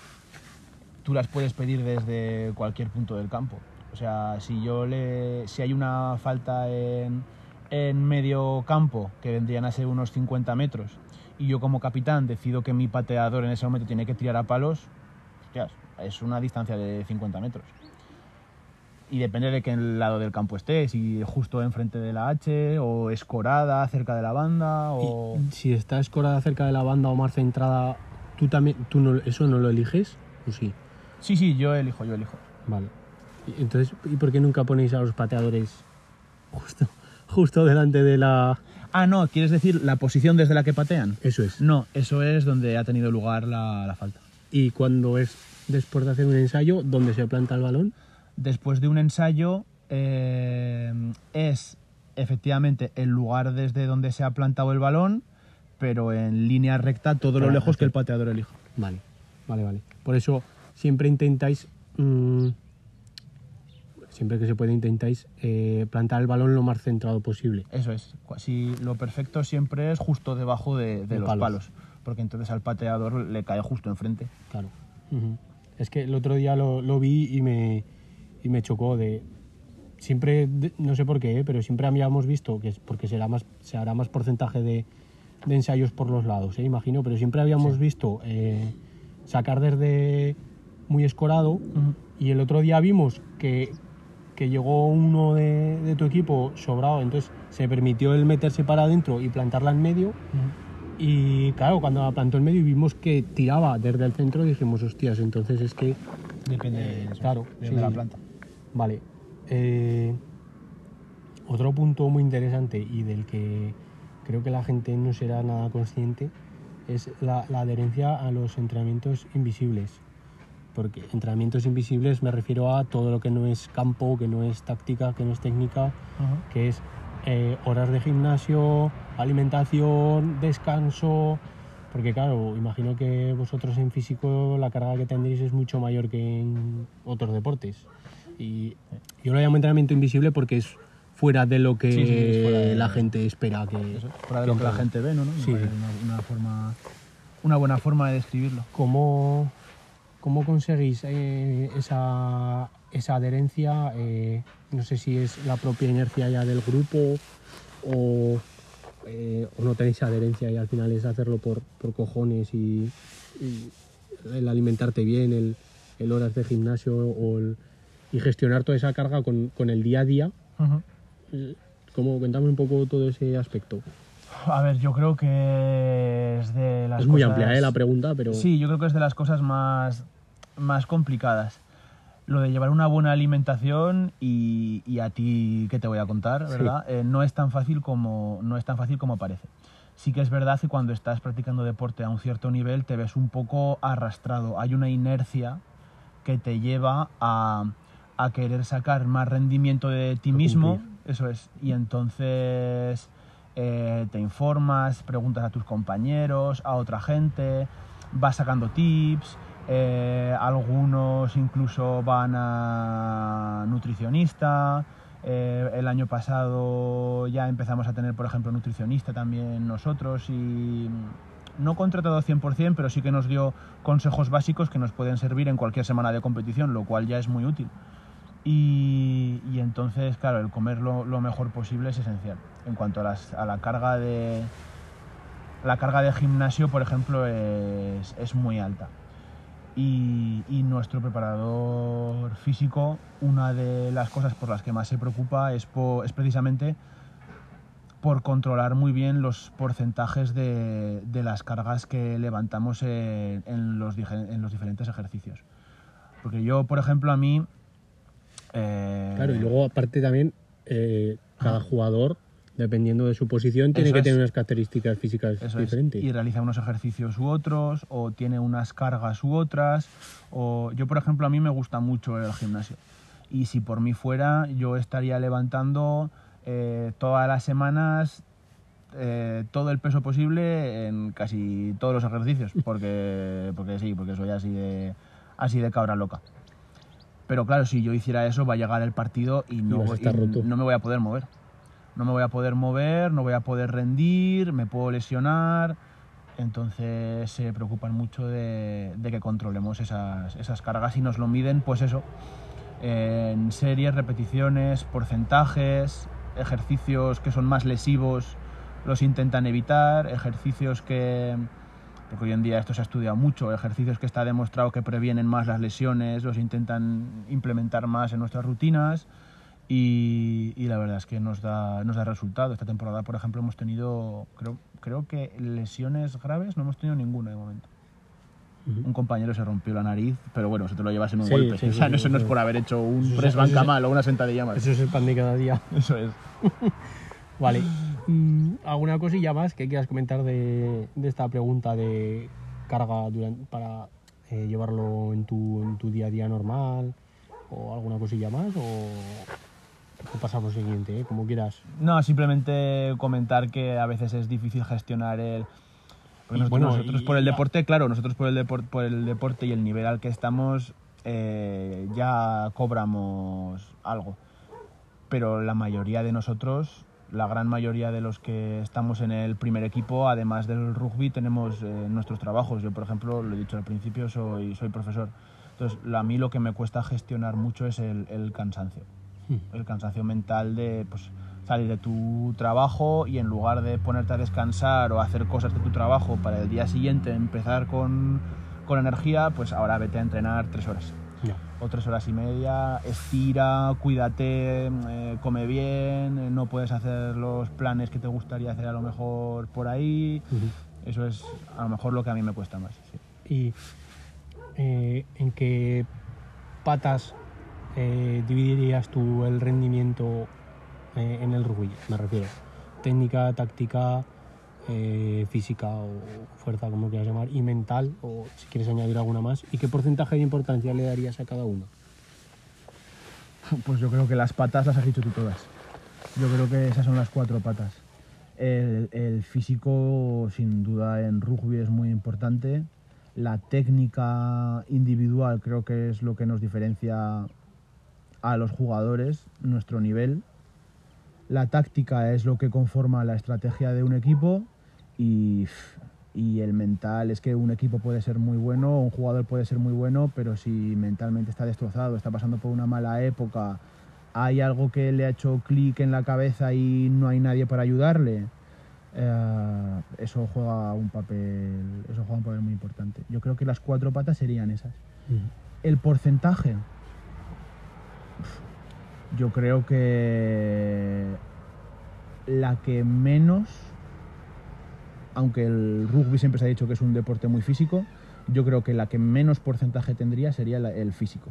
tú las puedes pedir desde cualquier punto del campo. O sea, si yo le, si hay una falta en, en medio campo, que vendrían a ser unos 50 metros, y yo como capitán decido que mi pateador en ese momento tiene que tirar a palos, hostias, es una distancia de 50 metros. Y depende de qué lado del campo esté, si justo enfrente de la H, o escorada, cerca de la banda, o... Si está escorada cerca de la banda o más centrada, ¿tú también, tú no, eso no lo eliges? ¿O sí? Sí, sí, yo elijo, yo elijo. Vale. Y Entonces, ¿y por qué nunca ponéis a los pateadores justo, justo delante de la... Ah, no, ¿quieres decir la posición desde la que patean? Eso es. No, eso es donde ha tenido lugar la, la falta. Y cuando es después de hacer un ensayo, ¿dónde se planta el balón? Después de un ensayo, eh, es efectivamente el lugar desde donde se ha plantado el balón, pero en línea recta todo lo Para lejos que el pateador elija. Vale, vale, vale. Por eso siempre intentáis, mm, siempre que se puede, intentáis eh, plantar el balón lo más centrado posible. Eso es. Si lo perfecto siempre es justo debajo de, los palos. palos. porque entonces al pateador le cae justo enfrente. Claro. Es que el otro día lo, lo vi y me, y me chocó de... Siempre, de- no sé por qué, ¿eh? pero siempre habíamos visto, que es porque será más, se hará más porcentaje de, de ensayos por los lados, ¿eh? imagino, pero siempre habíamos visto eh, sacar desde muy escorado y el otro día vimos que, que llegó uno de, de tu equipo sobrado, entonces se permitió el meterse para adentro y plantarla en medio y claro, cuando la plantó en medio y vimos que tiraba desde el centro, dijimos, hostias, entonces es que... Depende de eso, claro, de sí, la planta. Vale. Eh, otro punto muy interesante y del que creo que la gente no será nada consciente es la, la adherencia a los entrenamientos invisibles. Porque entrenamientos invisibles me refiero a todo lo que no es campo, que no es táctica, que no es técnica, que es eh, horas de gimnasio, alimentación, descanso, Porque claro, imagino que vosotros en físico la carga que tendréis es mucho mayor que en otros deportes. Y yo lo llamo entrenamiento invisible porque es fuera de lo que Sí, sí, es fuera de- la gente espera que... Eso, fuera de lo que la gente ve, ¿no? ¿no? Sí. una forma, una buena forma de describirlo. ¿Cómo, cómo conseguís eh, esa, esa adherencia? Eh, no sé si es la propia inercia ya del grupo o, eh, o no tenéis adherencia y al final es hacerlo por, por cojones y, y el alimentarte bien, el, el horas de gimnasio o el- y gestionar toda esa carga con, con el día a día. Eh, ¿Cómo, cuéntame un poco todo ese aspecto. A ver, yo creo que es de las es muy cosas- amplia eh, la pregunta, pero Sí, yo creo que es de las cosas más, más complicadas. Lo de llevar una buena alimentación y, y a ti, ¿qué te voy a contar? Sí. ¿Verdad? Eh, no, es tan fácil como, no es tan fácil como parece. Sí que es verdad que cuando estás practicando deporte a un cierto nivel te ves un poco arrastrado. Hay una inercia que te lleva a, a querer sacar más rendimiento de ti mismo. Eso es. Y entonces eh, te informas, preguntas a tus compañeros, a otra gente, vas sacando tips, eh, algunos incluso van a nutricionista. eh, el año pasado ya empezamos a tener, por ejemplo, nutricionista también nosotros y no contratado 100%, pero sí que nos dio consejos básicos que nos pueden servir en cualquier semana de competición, lo cual ya es muy útil. Y, entonces, claro, el comer lo, lo mejor posible es esencial. En cuanto a, las- a la carga de la carga de gimnasio, por ejemplo, es, es muy alta. Y, y nuestro preparador físico, una de las cosas por las que más se preocupa es, es precisamente por controlar muy bien los porcentajes de, de las cargas que levantamos en, en los, dije- en los diferentes ejercicios. Porque yo, por ejemplo, a mí... eh, Claro, y luego aparte también eh, cada jugador, dependiendo de su posición, tiene Eso que es. tener unas características físicas Eso es, diferentes. Y realiza unos ejercicios u otros, o tiene unas cargas u otras. O yo, por ejemplo, a mí me gusta mucho el gimnasio. Y si por mí fuera, yo estaría levantando eh, todas las semanas eh, todo el peso posible en casi todos los ejercicios. <laughs> Porque, porque sí, porque soy así de, así de cabra loca. Pero claro, si yo hiciera eso, va a llegar el partido y no, y roto. no me voy a poder mover. No me voy a poder mover, no voy a poder rendir, me puedo lesionar. Entonces se preocupan mucho de, que controlemos esas, esas cargas y nos lo miden, pues eso, en series, repeticiones, porcentajes, ejercicios que son más lesivos los intentan evitar, ejercicios que, porque hoy en día esto se ha estudiado mucho, ejercicios que está demostrado que previenen más las lesiones, los intentan implementar más en nuestras rutinas y, y la verdad es que nos da, nos da resultado. Esta temporada, por ejemplo, hemos tenido, creo, creo que lesiones graves no hemos tenido ninguna de momento. Un compañero se rompió la nariz, pero bueno, eso te lo llevas en un Sí, golpe. sí, <laughs> o sea, sí, no- eso no es por haber hecho un Eso es- press banca eso es- mal o una sentadilla mal. Eso es el pan de cada día. <laughs> Eso es. <laughs> Vale. Mm, ¿Alguna cosilla más que quieras comentar de, de esta pregunta de carga durante, para eh, llevarlo en tu, en tu día a día normal? ¿O alguna cosilla más? ¿O, o pasamos al siguiente, eh? como quieras? No, simplemente comentar que a veces es difícil gestionar el... Porque nosotros, bueno, nosotros y- por el deporte, claro, nosotros por el, depor- por el deporte y el nivel al que estamos eh, ya cobramos algo. Pero la mayoría de nosotros, la gran mayoría de los que estamos en el primer equipo, además del rugby, tenemos eh, nuestros trabajos. Yo, por ejemplo, lo he dicho al principio, soy, soy profesor. Entonces, a mí lo que me cuesta gestionar mucho es el, el cansancio el cansancio mental de pues, salir de tu trabajo y en lugar de ponerte a descansar o hacer cosas de tu trabajo para el día siguiente empezar con, con energía, pues ahora vete a entrenar tres horas o tres horas y media, estira, cuídate, eh, come bien, eh, no puedes hacer los planes que te gustaría hacer a lo mejor por ahí. Eso es a lo mejor lo que a mí me cuesta más. sí. ¿Y eh, en qué patas eh, dividirías tú el rendimiento eh, en el rugby? Me refiero. Técnica, táctica, eh, física o fuerza, como quieras llamar, y mental, o si quieres añadir alguna más. ¿Y qué porcentaje de importancia le darías a cada uno? Pues yo creo que las patas las has dicho tú todas. Yo creo que esas son las cuatro patas. El, el físico, sin duda, en rugby es muy importante. La técnica individual creo que es lo que nos diferencia a los jugadores, nuestro nivel. La táctica es lo que conforma la estrategia de un equipo y, y el mental es que un equipo puede ser muy bueno, un jugador puede ser muy bueno, pero si mentalmente está destrozado, está pasando por una mala época, hay algo que le ha hecho clic en la cabeza y no hay nadie para ayudarle, eh, eso juega un papel eso juega un papel muy importante. Yo creo que las cuatro patas serían esas. El porcentaje, yo creo que la que menos, aunque el rugby siempre se ha dicho que es un deporte muy físico, yo creo que la que menos porcentaje tendría sería el físico.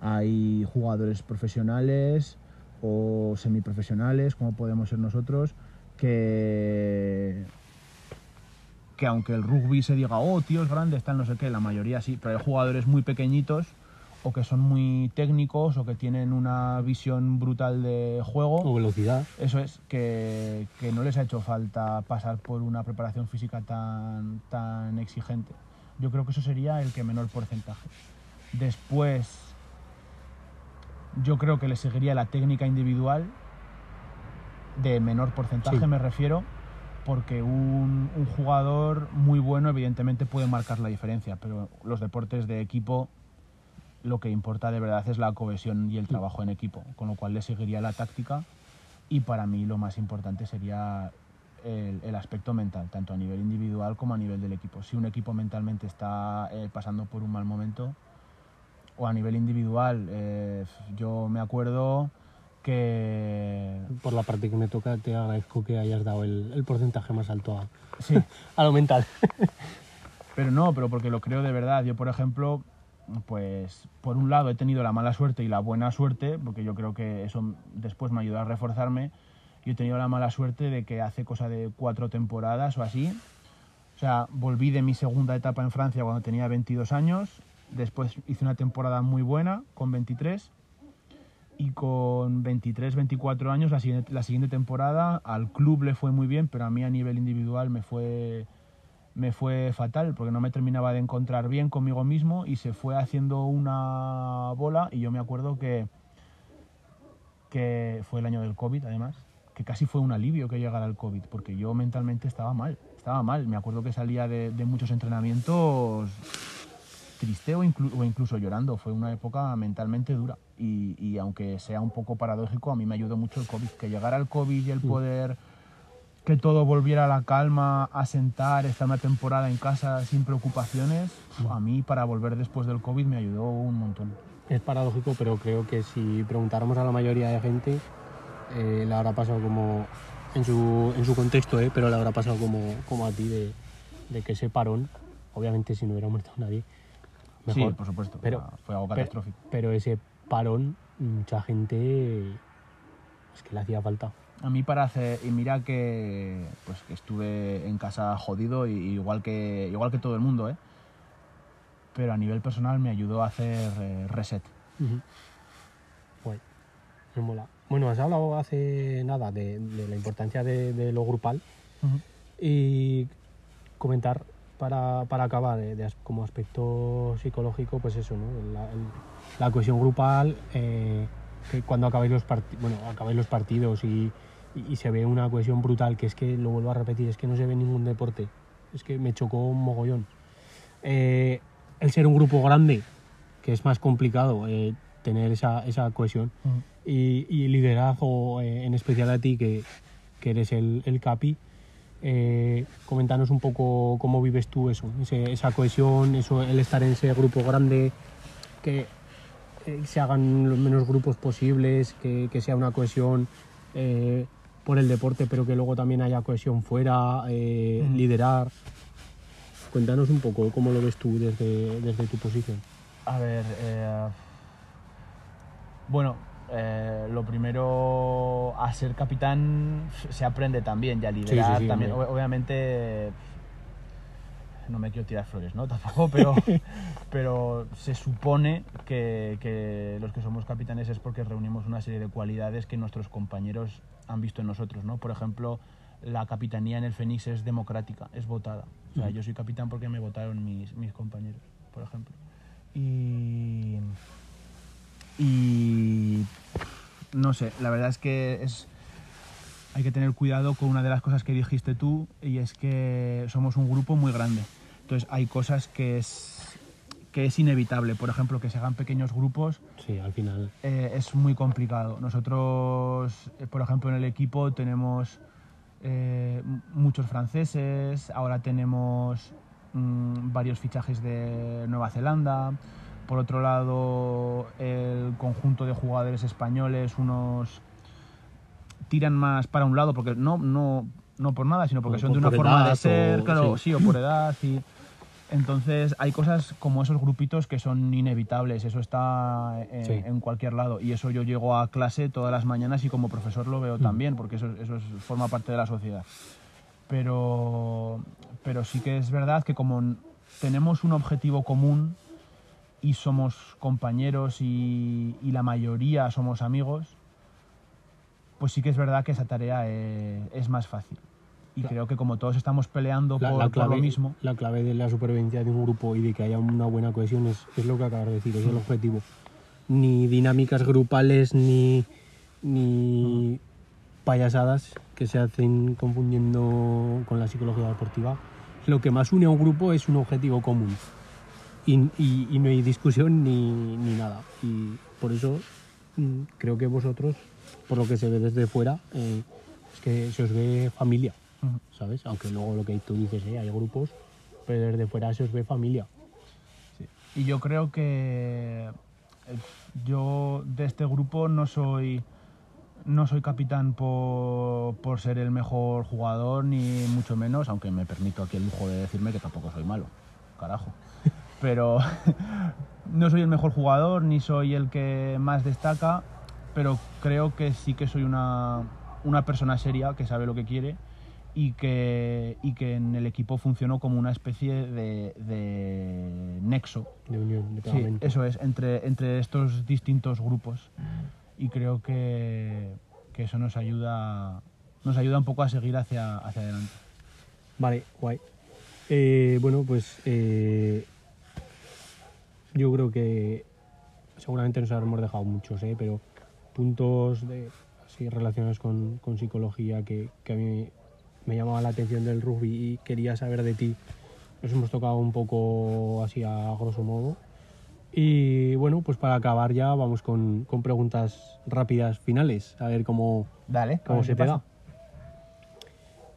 Hay jugadores profesionales o semiprofesionales, como podemos ser nosotros, que, que aunque el rugby se diga, oh, tíos grandes, tal, no sé qué, la mayoría sí, pero hay jugadores muy pequeñitos o que son muy técnicos o que tienen una visión brutal de juego. O velocidad. Eso es, que, que no les ha hecho falta pasar por una preparación física tan, tan exigente. Yo creo que eso sería el que menor porcentaje. Después, yo creo que le seguiría la técnica individual, de menor porcentaje Sí. me refiero, porque un, un jugador muy bueno evidentemente puede marcar la diferencia, pero los deportes de equipo lo que importa de verdad es la cohesión y el trabajo en equipo, con lo cual le seguiría la táctica y para mí lo más importante sería el, el aspecto mental, tanto a nivel individual como a nivel del equipo. Si un equipo mentalmente está eh, pasando por un mal momento, o a nivel individual, eh, yo me acuerdo que... Por la parte que me toca, te agradezco que hayas dado el, el porcentaje más alto a, Sí, <laughs> a lo mental. Pero no, pero porque lo creo de verdad. Yo, por ejemplo, pues por un lado he tenido la mala suerte y la buena suerte, porque yo creo que eso después me ayudó a reforzarme. Yo he tenido la mala suerte de que hace cosa de cuatro temporadas o así. O sea, volví de mi segunda etapa en Francia cuando tenía 22 años. Después hice una temporada muy buena con 23. Y con 23, 24 años, la siguiente, la siguiente temporada, al club le fue muy bien, pero a mí a nivel individual me fue, me fue fatal porque no me terminaba de encontrar bien conmigo mismo y se fue haciendo una bola y yo me acuerdo que, que fue el año del COVID además, que casi fue un alivio que llegara el COVID porque yo mentalmente estaba mal, estaba mal. Me acuerdo que salía de, de muchos entrenamientos triste o, inclu- o incluso llorando. Fue una época mentalmente dura y, y aunque sea un poco paradójico, a mí me ayudó mucho el COVID. Que llegara el COVID y el poder que todo volviera a la calma, a sentar, estar una temporada en casa sin preocupaciones, a mí para volver después del COVID me ayudó un montón. Es paradójico, pero creo que si preguntáramos a la mayoría de gente, eh, le habrá pasado como, en su, en su contexto, eh, pero le habrá pasado como, como a ti, de, de que ese parón, obviamente si no hubiera muerto nadie, mejor. Sí, por supuesto, Pero- fue algo Pero- catastrófico. Pero ese parón, mucha gente es que le hacía falta. A mí para hacer y mira que pues que estuve en casa jodido y, igual que igual que todo el mundo, ¿eh? Pero a nivel personal me ayudó a hacer eh, reset. Guay, me mola. Bueno, has hablado hace nada de, de la importancia de, de lo grupal y comentar para, para acabar eh, de como aspecto psicológico, pues eso, ¿no? La, el- la cohesión grupal, eh, que cuando acabáis los, bueno, acabáis los partidos y, y- y se ve una cohesión brutal, que es que, lo vuelvo a repetir, es que no se ve ningún deporte, es que me chocó un mogollón. Eh, el ser un grupo grande, que es más complicado eh, tener esa, esa cohesión, y, y liderazgo, eh, en especial a ti, que, que eres el, el capi. Eh, coméntanos un poco cómo vives tú eso, ese- esa cohesión, eso, el estar en ese grupo grande, que eh, se hagan los menos grupos posibles, que, que sea una cohesión eh, por el deporte, pero que luego también haya cohesión fuera, eh, Mm. liderar. Cuéntanos un poco cómo lo ves tú desde, desde tu posición. A ver, eh, bueno, eh, lo primero a ser capitán se aprende también y a liderar sí, también. Obviamente, no me quiero tirar flores, ¿no? <laughs> Tampoco, pero, pero se supone que, que los que somos capitanes es porque reunimos una serie de cualidades que nuestros compañeros han visto en nosotros, ¿no? Por ejemplo, la capitanía en el Fénix es democrática, es votada. O sea, yo soy capitán porque me votaron mis, mis compañeros, por ejemplo. Y. Y. No sé, la verdad es que es. Hay que tener cuidado con una de las cosas que dijiste tú, y es que somos un grupo muy grande. Entonces, hay cosas que es. que es inevitable. Por ejemplo, que se hagan pequeños grupos Sí, al final. eh, es muy complicado. Nosotros, eh, por ejemplo, en el equipo tenemos eh, muchos franceses, ahora tenemos mm, varios fichajes de Nueva Zelanda. Por otro lado, el conjunto de jugadores españoles, unos tiran más para un lado, porque no, no, no por nada, sino porque Por- son de una forma de ser, o- claro, sí. sí, o por edad, y entonces hay cosas como esos grupitos que son inevitables, eso está en, Sí. en cualquier lado y eso yo llego a clase todas las mañanas y como profesor lo veo Mm. también, porque eso, eso es- forma parte de la sociedad. Pero, pero sí que es verdad que como tenemos un objetivo común y somos compañeros y, y la mayoría somos amigos, pues sí que es verdad que esa tarea eh, es más fácil. Y creo que como todos estamos peleando La, por, la por clave, lo mismo, la clave de la supervivencia de un grupo y de que haya una buena cohesión es, es lo que acabas de decir, es el objetivo. Ni dinámicas grupales, ni, ni payasadas que se hacen confundiendo con la psicología deportiva. Lo que más une a un grupo es un objetivo común. Y, y- y no hay discusión ni, ni nada. Y por eso mm, creo que vosotros, por lo que se ve desde fuera, eh, es que se os ve familia. ¿sabes? Aunque luego lo que tú dices, ¿eh? hay grupos, pero desde fuera se os ve familia. Y yo creo que eh, yo de este grupo no soy no soy capitán por, por ser el mejor jugador ni mucho menos, aunque me permito aquí el lujo de decirme que tampoco soy malo, carajo. Pero <laughs> no soy el mejor jugador ni soy el que más destaca, pero creo que sí que soy una, una persona seria que sabe lo que quiere y que, y que en el equipo funcionó como una especie de, de nexo De unión, de Sí, eso es, entre, entre estos distintos grupos. Y creo que, que eso nos ayuda, nos ayuda un poco a seguir hacia, hacia adelante. Vale, guay. Eh, bueno, pues eh, yo creo que seguramente nos habremos dejado muchos, ¿eh? pero puntos de, así relacionados con, con psicología que, que a mí me llamaba la atención del rugby y quería saber de ti. Nos hemos tocado un poco así a grosso modo. Y bueno, pues para acabar ya vamos con, con preguntas rápidas finales, a ver cómo, Dale, cómo se te da.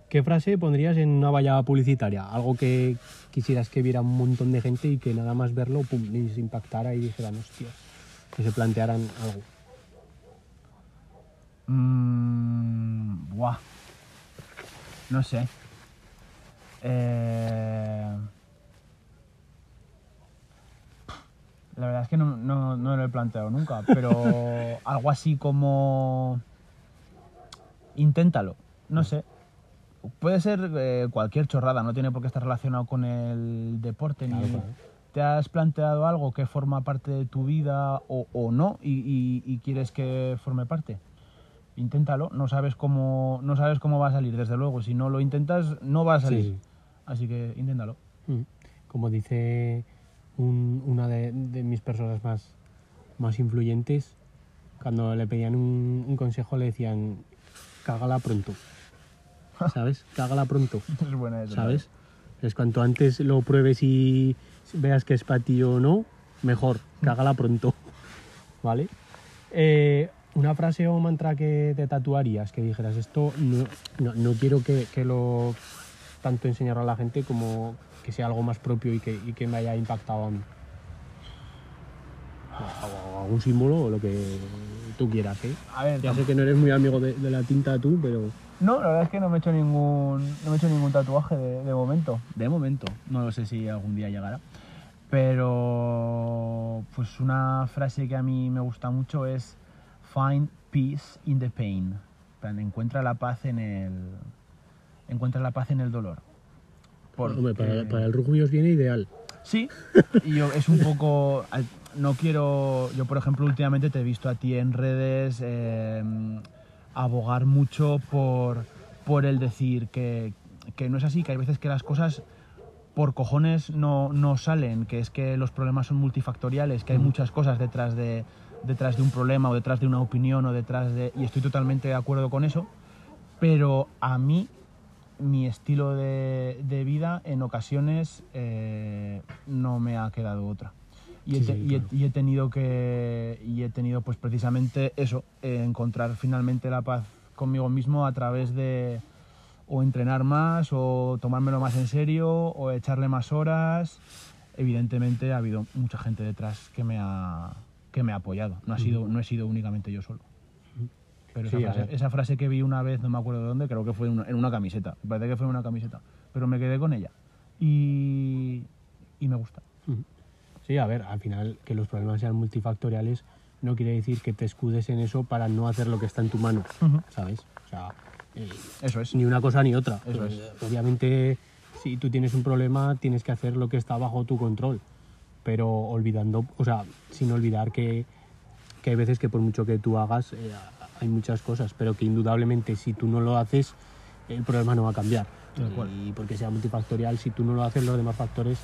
¿Qué frase pondrías en una valla publicitaria? Algo que quisieras que viera un montón de gente y que nada más verlo, pum, les impactara y dijeran, hostia, que se plantearan algo. Mm, buah. No sé. Eh, La verdad es que no, no, no lo he planteado nunca, pero <laughs> algo así como... Inténtalo, no sé. Puede ser eh, cualquier chorrada, no tiene por qué estar relacionado con el deporte. Claro, ni... claro. ¿Te has planteado algo que forma parte de tu vida o, o no y, y- y quieres que forme parte? Inténtalo, no sabes cómo no sabes cómo va a salir, desde luego. Si no lo intentas, no va a salir. Sí. Así que inténtalo. Mm. Como dice un- una de, de mis personas más, más influyentes, cuando le pedían un, un consejo le decían, cágala pronto. <laughs> ¿Sabes? Cágala pronto. <laughs> Es buena esa, ¿sabes? Es cuanto antes lo pruebes y veas que es para ti o no, mejor, cágala pronto. <laughs> ¿Vale? Eh, una frase o mantra que te tatuarías, que dijeras, esto no, no, no quiero que, que lo tanto enseñar a la gente como que sea algo más propio y que, y que me haya impactado a mí. O algún símbolo o lo que tú quieras, ¿eh? A ver, Ya sé que no eres muy amigo de, de la tinta tú, pero... no, la verdad es que no me he hecho ningún, no me he hecho ningún tatuaje de, de momento. De momento, no lo sé si algún día llegará. Pero, pues una frase que a mí me gusta mucho es Find peace in the pain. Encuentra la paz en el, encuentra la paz en el dolor. Hombre, para, Porque- para el rugby os viene ideal. Sí, y yo es un poco. No quiero. Yo, por ejemplo, últimamente te he visto a ti en redes eh, abogar mucho por, por el decir que, que no es así, que hay veces que las cosas por cojones no, no salen, que es que los problemas son multifactoriales, que hay muchas cosas detrás de, detrás de un problema o detrás de una opinión o detrás de... Y estoy totalmente de acuerdo con eso, pero a mí mi estilo de, de vida en ocasiones eh, no me ha quedado otra. Y he, Sí, y he- claro. y he tenido que y he tenido pues precisamente eso eh, encontrar finalmente la paz conmigo mismo a través de o entrenar más o tomármelo más en serio o echarle más horas evidentemente ha habido mucha gente detrás que me ha que me ha apoyado. No ha sido no he sido únicamente yo solo. Pero esa, Sí, frase, esa frase que vi una vez no me acuerdo de dónde creo que fue en una, en una camiseta. Me parece que fue en una camiseta. Pero me quedé con ella. Y y me gusta. Sí, a ver, al final que los problemas sean multifactoriales no quiere decir que te escudes en eso para no hacer lo que está en tu mano, Ujú. ¿sabes? O sea, eh, eso es. ni una cosa ni otra. Eso es. Obviamente, si tú tienes un problema, tienes que hacer lo que está bajo tu control, pero olvidando, o sea, sin olvidar que, que hay veces que por mucho que tú hagas, eh, hay muchas cosas, pero que indudablemente si tú no lo haces, el problema no va a cambiar. Y porque sea multifactorial, si tú no lo haces, los demás factores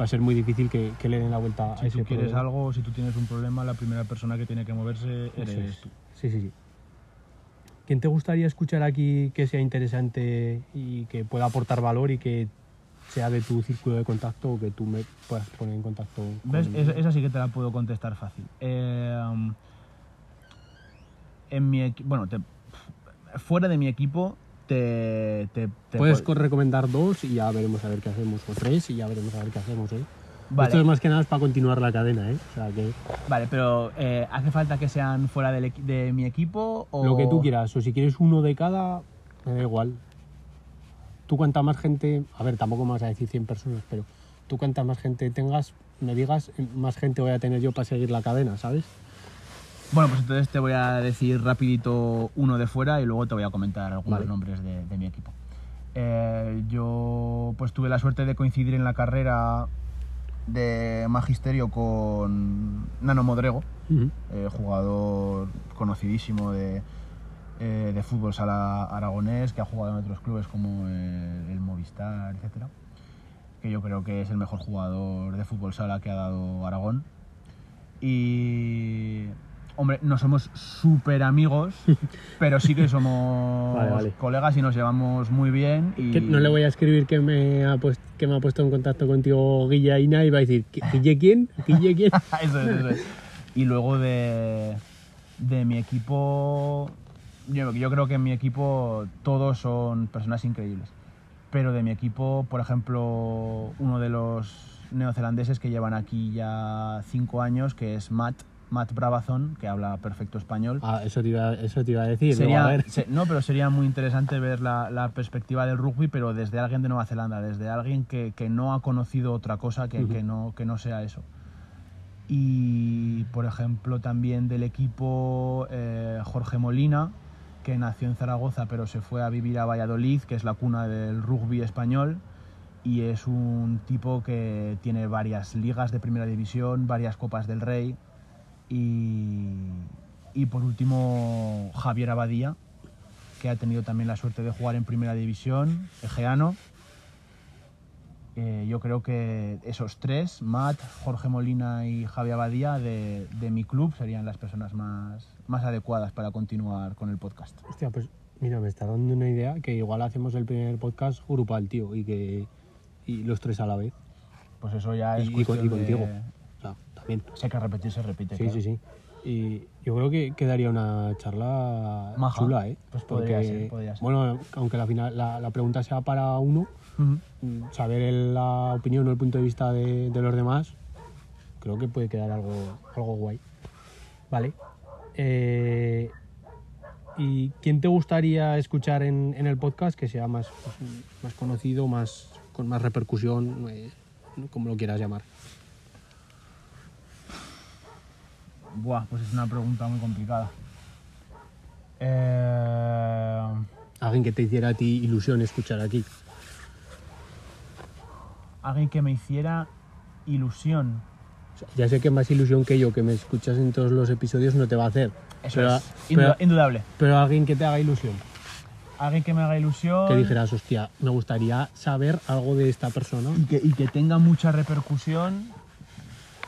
va a ser muy difícil que, que le den la vuelta a si ese tú quieres problema. algo si tú tienes un problema la primera persona que tiene que moverse eres es. tú Sí, sí, sí. ¿Quién te gustaría escuchar aquí que sea interesante y que pueda aportar valor y que sea de tu círculo de contacto o que tú me puedas poner en contacto con ¿Ves? Esa, esa sí que te la puedo contestar fácil. Eh, en mi bueno, te- fuera de mi equipo, te, te, te Puedes pod- recomendar dos y ya veremos a ver qué hacemos, o tres y ya veremos a ver qué hacemos, ¿eh? Vale. Esto es más que nada es para continuar la cadena, ¿eh? O sea, que Vale, pero eh, ¿hace falta que sean fuera del de mi equipo? O... lo que tú quieras, o si quieres uno de cada, me da igual. Tú cuanta más gente, a ver, tampoco me vas a decir 100 personas, pero tú cuanta más gente tengas, me digas, más gente voy a tener yo para seguir la cadena, ¿sabes? Bueno, pues entonces te voy a decir rapidito uno de fuera y luego te voy a comentar algunos Vale. nombres de, de mi equipo. Eh, yo pues tuve la suerte de coincidir en la carrera de magisterio con Nano Modrego, eh, jugador conocidísimo de, eh, de fútbol sala aragonés, que ha jugado en otros clubes como el, el Movistar, etcétera que yo creo que es el mejor jugador de fútbol sala que ha dado Aragón. Y. Hombre, no somos súper amigos, <laughs> pero sí que somos Vale, vale. colegas y nos llevamos muy bien. Y... No le voy a escribir que me, ha puesto, que me ha puesto en contacto contigo Guilla Ina y va a decir, "¿Qui- ¿Guille quién? ¿Guille quién? <laughs> eso es, eso es. Y luego de, de mi equipo, yo, yo creo que en mi equipo todos son personas increíbles. Pero de mi equipo, por ejemplo, uno de los neozelandeses que llevan aquí ya cinco años, que es Matt, Matt Bravazón, que habla perfecto español. Ah, eso te iba, eso te iba a decir. Sería, a ver. se- no, pero sería muy interesante ver la, la perspectiva del rugby, pero desde alguien de Nueva Zelanda, desde alguien que, que no ha conocido otra cosa que, Ujú. que no, que no sea eso. Y, por ejemplo, también del equipo eh, Jorge Molina, que nació en Zaragoza, pero se fue a vivir a Valladolid, que es la cuna del rugby español. Y es un tipo que tiene varias ligas de primera división, varias copas del Rey. Y, y por último, Javier Abadía, que ha tenido también la suerte de jugar en primera división, egeano. Eh, yo creo que esos tres, Matt, Jorge Molina y Javier Abadía, de, de mi club, serían las personas más, más adecuadas para continuar con el podcast. Hostia, pues mira, me está dando una idea que igual hacemos el primer podcast grupal, tío, y que y los tres a la vez. Pues eso ya es Y, y con- cuestión y contigo. de- O sea, también. Hay que repetir, se repite. Sí, claro. sí, sí. Y yo creo que quedaría una charla Maja. chula, ¿eh? Pues podría Porque, ser, podría ser. Bueno, aunque la, final, la, la pregunta sea para uno, Ujú. mm, saber el- la opinión o el punto de vista de, de los demás, creo que puede quedar algo, algo guay. Vale. Eh, ¿Y quién te gustaría escuchar en, en el podcast que sea más, pues, más conocido, más, con más repercusión, eh, como lo quieras llamar? Buah, pues es una pregunta muy complicada. Eh, Alguien que te hiciera a ti ilusión escuchar aquí. alguien que me hiciera ilusión. Ya sé que más ilusión que yo, que me escuchas en todos los episodios, no te va a hacer. Eso pero, es pero- indudable. pero alguien que te haga ilusión. alguien que me haga ilusión Que dijeras, hostia, me gustaría saber algo de esta persona. y que, y que tenga mucha repercusión.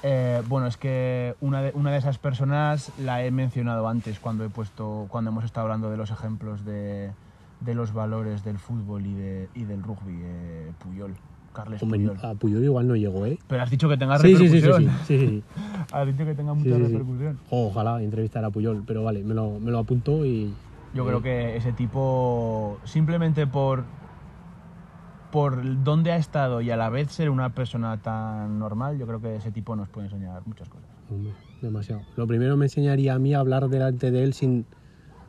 Eh, bueno, es que una de, una de esas personas la he mencionado antes cuando he puesto, cuando hemos estado hablando de los ejemplos de, de los valores del fútbol y, de, y del rugby, eh, Puyol, Carles Puyol. a Puyol igual no llegó, ¿eh? Pero has dicho que tenga Sí, sí, sí, sí, repercusión. sí, sí. <laughs> Has dicho que tenga mucha repercusión. Ojalá entrevistar a Puyol, pero vale, me lo, me lo apunto y... Yo creo que ese tipo, simplemente por, por dónde ha estado y a la vez ser una persona tan normal, yo creo que ese tipo nos puede enseñar muchas cosas. Hombre, demasiado. Lo primero me enseñaría a mí a hablar delante de él sin,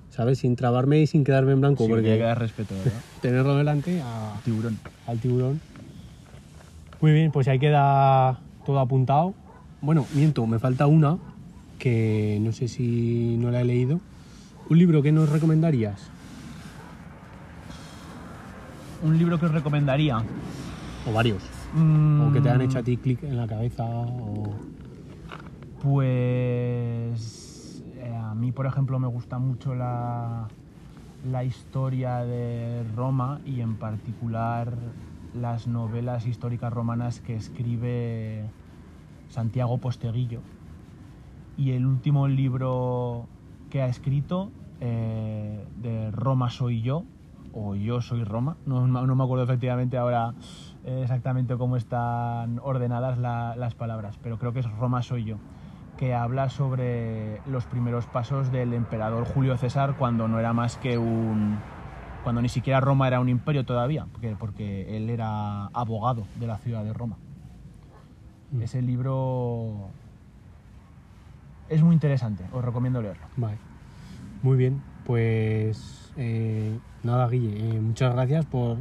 ¿sabes? Sin trabarme y sin quedarme en blanco, Sí, que hay que porque dar respeto, ¿verdad? <laughs> tenerlo delante a, Tiburón. al tiburón. Muy bien, pues ahí queda todo apuntado. Bueno, miento, me falta una que no sé si no la he leído. ¿Un libro que nos recomendarías? Un libro que os recomendaría. O varios. Mm, O que te han hecho a ti clic en la cabeza. O... Pues eh, a mí, por ejemplo, me gusta mucho la, la historia de Roma y en particular las novelas históricas romanas que escribe Santiago Posteguillo. Y el último libro que ha escrito, eh, de Roma soy yo, o Yo soy Roma, no, no me acuerdo efectivamente ahora eh, exactamente cómo están ordenadas la- las palabras, pero creo que es Roma soy yo, que habla sobre los primeros pasos del emperador Julio César cuando no era más que un... cuando ni siquiera Roma era un imperio todavía, porque, porque él era abogado de la ciudad de Roma. Mm. Ese libro es muy interesante, os recomiendo leerlo. Vale. Muy bien, pues eh, nada, Guille, eh, muchas gracias por,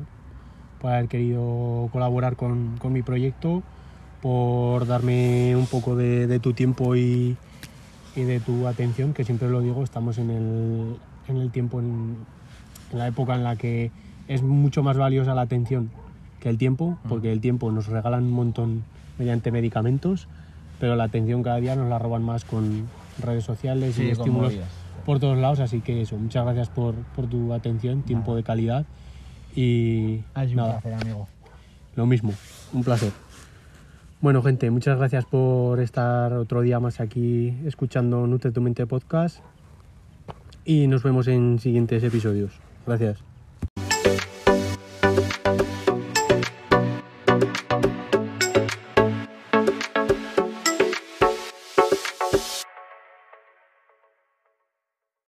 por haber querido colaborar con, con mi proyecto, por darme un poco de, de tu tiempo y, y de tu atención, que siempre lo digo, estamos en el, en el tiempo, en, en la época en la que es mucho más valiosa la atención que el tiempo, porque el tiempo nos regalan un montón mediante medicamentos, pero la atención cada día nos la roban más con redes sociales y estímulos movidas. por todos lados, así que eso, muchas gracias por, por tu atención, tiempo de calidad y Es un nada, placer, amigo. lo mismo, un placer. Bueno, gente, muchas gracias por estar otro día más aquí escuchando Nutre tu Mente Podcast y nos vemos en siguientes episodios. Gracias.